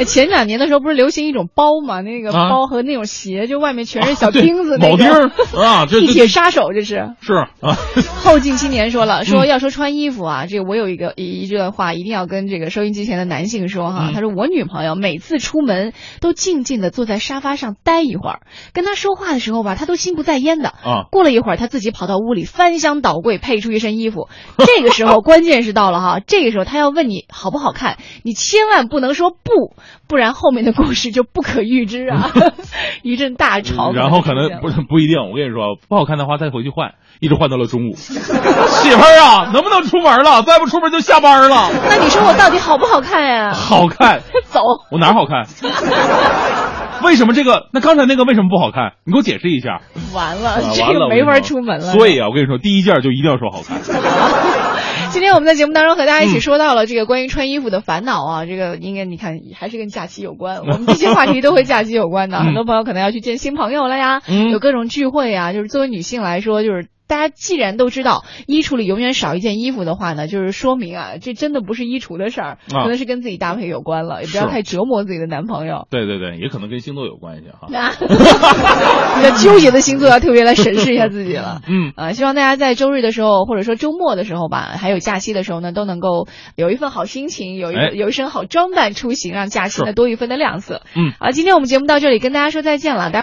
哎，前两年的时候不是流行一种包嘛？那个啊包和那种鞋，就外面全是小钉子，那铆钉啊这地铁杀手这是。是啊，[LAUGHS] 后进青年说了，说嗯要说穿衣服啊，这个我有一个一一段话一定要跟这个收音机前的男性说哈，嗯他说我女朋友每次出门都静静的坐在沙发上待一会儿，跟他说话的时候吧，他都心不在焉的。啊过了一会儿，他自己跑到屋里翻箱倒柜配出一身衣服，[LAUGHS] 这个时候关键是到了哈，这个时候他要问你好不好看，你千万不能说不，不然后面的故事就不可预知啊，[LAUGHS] 一阵大吵。然后可能不是不一定，我跟你说，不好看的话再回去换，一直换到了中午。[LAUGHS] 媳妇儿啊，能不能出门了？再不出门就下班了。那你说我到底好不好看呀？好看，[LAUGHS] 走。我哪儿好看？为什么这个？那刚才那个为什么不好看？你给我解释一下。完了，啊这个没法出门了。所以啊，我跟你说，第一件就一定要说好看。[LAUGHS] 今天我们在节目当中和大家一起嗯说到了这个关于穿衣服的烦恼啊，这个应该你看还是跟假期有关。[LAUGHS] 我们这些话题都和假期有关的，嗯很多 [LAUGHS] 朋友可能要去见新朋友了呀，嗯有各种聚会啊。就是作为女性来说，就是。大家既然都知道衣橱里永远少一件衣服的话呢，就是说明啊，这真的不是衣橱的事儿，啊可能是跟自己搭配有关了，也不要太折磨自己的男朋友。对对对，也可能跟星座有关系哈。[LAUGHS] [LAUGHS] 那比较纠结的星座要特别来审视一下自己了。嗯啊，希望大家在周日的时候，或者说周末的时候吧，还有假期的时候呢，都能够有一份好心情，有一、哎有一身好装扮出行，让假期呢多一分的亮色。嗯，啊，今天我们节目到这里，跟大家说再见了。大